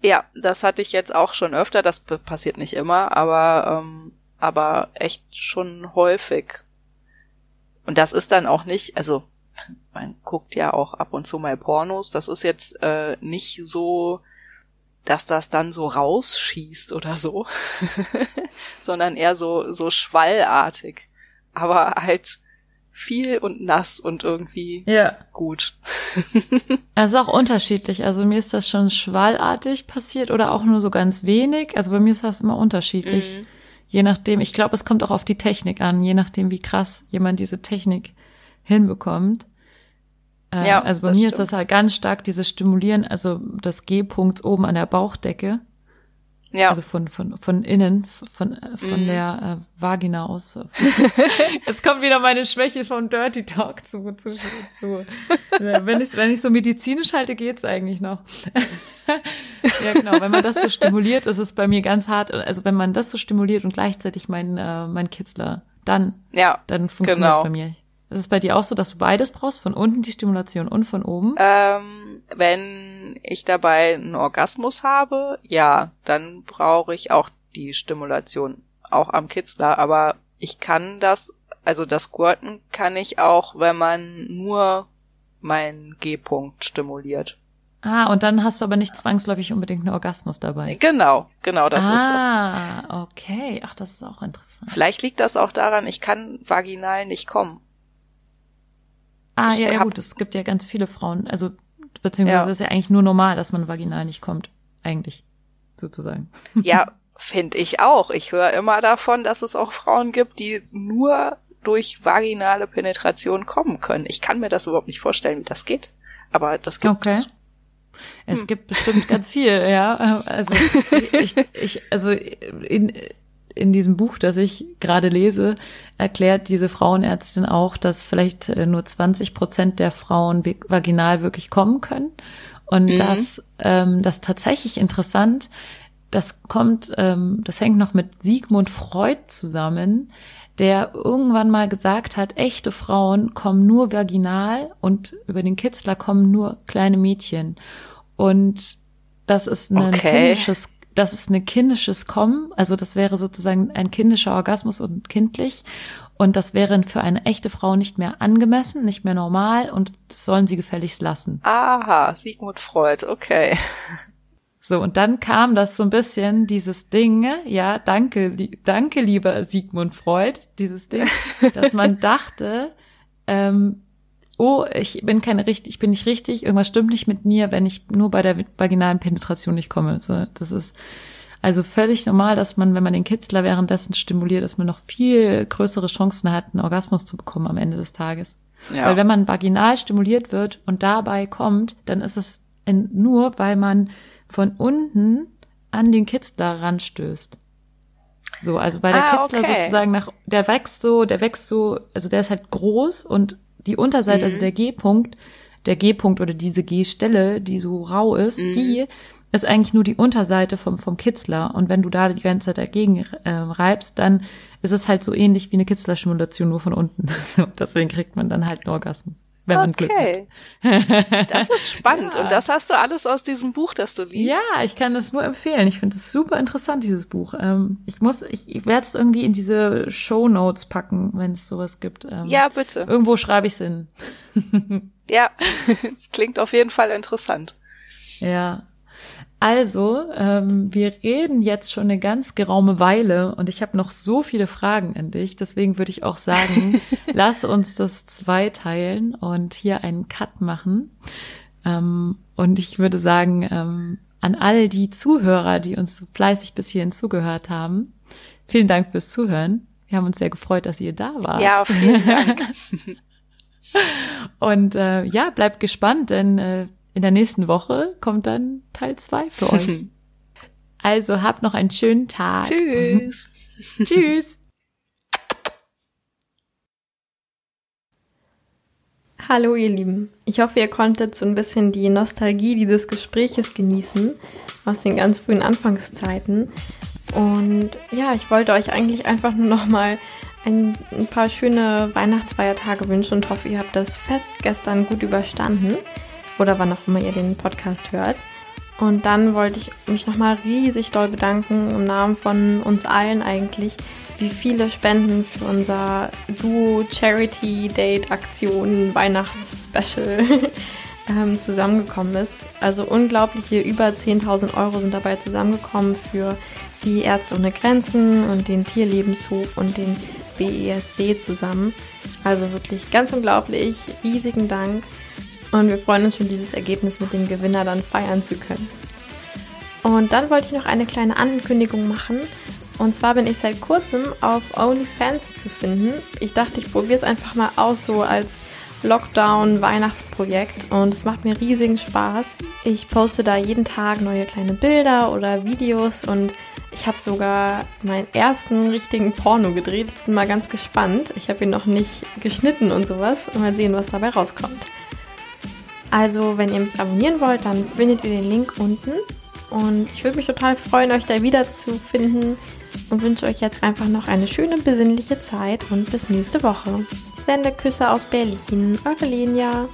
Ja, das hatte ich jetzt auch schon öfter. Das passiert nicht immer, aber ähm, aber echt schon häufig. Und das ist dann auch nicht, also man guckt ja auch ab und zu mal Pornos. Das ist jetzt äh, nicht so, dass das dann so rausschießt oder so, sondern eher so so schwallartig. Aber halt viel und nass und irgendwie Ja. gut. Es ist auch unterschiedlich. Also mir ist das schon schwallartig passiert oder auch nur so ganz wenig. Also bei mir ist das immer unterschiedlich. Mhm. Je nachdem, ich glaube, es kommt auch auf die Technik an, je nachdem, wie krass jemand diese Technik hinbekommt. Äh, Ja, also bei das mir ist das stimmt. halt ganz stark dieses Stimulieren, also des G-Punkts oben an der Bauchdecke. Ja. Also von, von, von innen, von, von Mhm. der äh, Vagina aus. Jetzt kommt wieder meine Schwäche von Dirty Talk zu. zu, zu wenn, ich, wenn ich so medizinisch halte, geht's eigentlich noch. ja, genau. Wenn man das so stimuliert, ist es bei mir ganz hart. Also wenn man das so stimuliert und gleichzeitig mein, äh, mein Kitzler, dann, ja. dann funktioniert es Genau. bei mir. Ist es bei dir auch so, dass du beides brauchst? Von unten die Stimulation und von oben? Ähm, wenn ich dabei einen Orgasmus habe, ja, dann brauche ich auch die Stimulation. auch am Kitzler, aber ich kann das, also das Squirten kann ich auch, wenn man nur meinen G-Punkt stimuliert. Ah, und dann hast du aber nicht zwangsläufig unbedingt einen Orgasmus dabei. Genau, genau, das ah, ist das. Ah, okay. Ach, das ist auch interessant. Vielleicht liegt das auch daran, ich kann vaginal nicht kommen. Ah, Ich ja, ja gut, es gibt ja ganz viele Frauen, also beziehungsweise Ja. ist ja eigentlich nur normal, dass man vaginal nicht kommt, eigentlich sozusagen. Ja, finde ich auch. Ich höre immer davon, dass es auch Frauen gibt, die nur durch vaginale Penetration kommen können. Ich kann mir das überhaupt nicht vorstellen, wie das geht. Aber das gibt Okay. es. Es Hm. gibt bestimmt ganz viel, ja. Also ich, ich also in, in diesem Buch, das ich gerade lese, erklärt diese Frauenärztin auch, dass vielleicht äh, nur 20 Prozent der Frauen vaginal wirklich kommen können. Und Mhm. das, ähm, das tatsächlich interessant, das kommt, ähm, das hängt noch mit Sigmund Freud zusammen, der irgendwann mal gesagt hat, echte Frauen kommen nur vaginal und über den Kitzler kommen nur kleine Mädchen. Und das ist ein Okay. kindisches, das ist ein kindisches Kommen, also das wäre sozusagen ein kindischer Orgasmus und kindlich. Und das wäre für eine echte Frau nicht mehr angemessen, nicht mehr normal und das sollen sie gefälligst lassen. Aha, Sigmund Freud, okay. So, und dann kam das so ein bisschen, dieses Ding, ja, danke, li danke, lieber Sigmund Freud, dieses Ding, dass man dachte, ähm, oh, ich bin keine richtig, ich bin nicht richtig, irgendwas stimmt nicht mit mir, wenn ich nur bei der vaginalen Penetration nicht komme. So, das ist also völlig normal, dass man, wenn man den Kitzler währenddessen stimuliert, dass man noch viel größere Chancen hat, einen Orgasmus zu bekommen am Ende des Tages. Ja. Weil wenn man vaginal stimuliert wird und dabei kommt, dann ist es nur, weil man von unten an den Kitzler ranstößt. So, also bei der Ah, Kitzler okay. sozusagen nach, der wächst so, der wächst so, also der ist halt groß und die Unterseite, Mhm. also der G-Punkt, der G-Punkt oder diese G-Stelle, die so rau ist, Mhm. die ist eigentlich nur die Unterseite vom, vom Kitzler. Und wenn du da die ganze Zeit dagegen äh, reibst, dann ist es halt so ähnlich wie eine Kitzler-Stimulation nur von unten. Deswegen kriegt man dann halt einen Orgasmus, wenn man Glück hat. Okay. Das ist spannend. Und das hast du alles aus diesem Buch, das du liest? Ja, ich kann das nur empfehlen. Ich finde es super interessant, dieses Buch. Ähm, ich muss, ich, ich werde es irgendwie in diese Show Notes packen, wenn es sowas gibt. Ähm, Ja, bitte. Irgendwo schreibe ich es hin. Ja, es klingt auf jeden Fall interessant. Ja. Also, ähm, wir reden jetzt schon eine ganz geraume Weile und ich habe noch so viele Fragen an dich. Deswegen würde ich auch sagen, lass uns das zweiteilen und hier einen Cut machen. Ähm, und ich würde sagen, ähm, an all die Zuhörer, die uns so fleißig bis hierhin zugehört haben, vielen Dank fürs Zuhören. Wir haben uns sehr gefreut, dass ihr da wart. Ja, vielen Dank. Und äh, ja, bleibt gespannt, denn äh, in der nächsten Woche kommt dann Teil zwei für euch. Also habt noch einen schönen Tag. Tschüss. Tschüss. Hallo ihr Lieben. Ich hoffe, ihr konntet so ein bisschen die Nostalgie dieses Gespräches genießen aus den ganz frühen Anfangszeiten. Und ja, ich wollte euch eigentlich einfach nur noch mal ein, ein paar schöne Weihnachtsfeiertage wünschen und hoffe, ihr habt das Fest gestern gut überstanden oder wann auch immer ihr den Podcast hört. Und dann wollte ich mich nochmal riesig doll bedanken im Namen von uns allen eigentlich, wie viele Spenden für unser Duo Charity Date Aktion Weihnachtsspecial ähm, zusammengekommen ist. Also unglaubliche über 10.000 Euro sind dabei zusammengekommen für die Ärzte ohne Grenzen und den Tierlebenshof und den BESD zusammen. Also wirklich ganz unglaublich. Riesigen Dank. Und wir freuen uns schon, dieses Ergebnis mit dem Gewinner dann feiern zu können. Und dann wollte ich noch eine kleine Ankündigung machen. Und zwar bin ich seit kurzem auf OnlyFans zu finden. Ich dachte, ich probiere es einfach mal aus, so als Lockdown-Weihnachtsprojekt. Und es macht mir riesigen Spaß. Ich poste da jeden Tag neue kleine Bilder oder Videos und ich habe sogar meinen ersten richtigen Porno gedreht. Ich bin mal ganz gespannt. Ich habe ihn noch nicht geschnitten und sowas. Mal sehen, was dabei rauskommt. Also, wenn ihr mich abonnieren wollt, dann findet ihr den Link unten. Und ich würde mich total freuen, euch da wiederzufinden. Und wünsche euch jetzt einfach noch eine schöne, besinnliche Zeit und bis nächste Woche. Ich sende Küsse aus Berlin. Eure Lenia.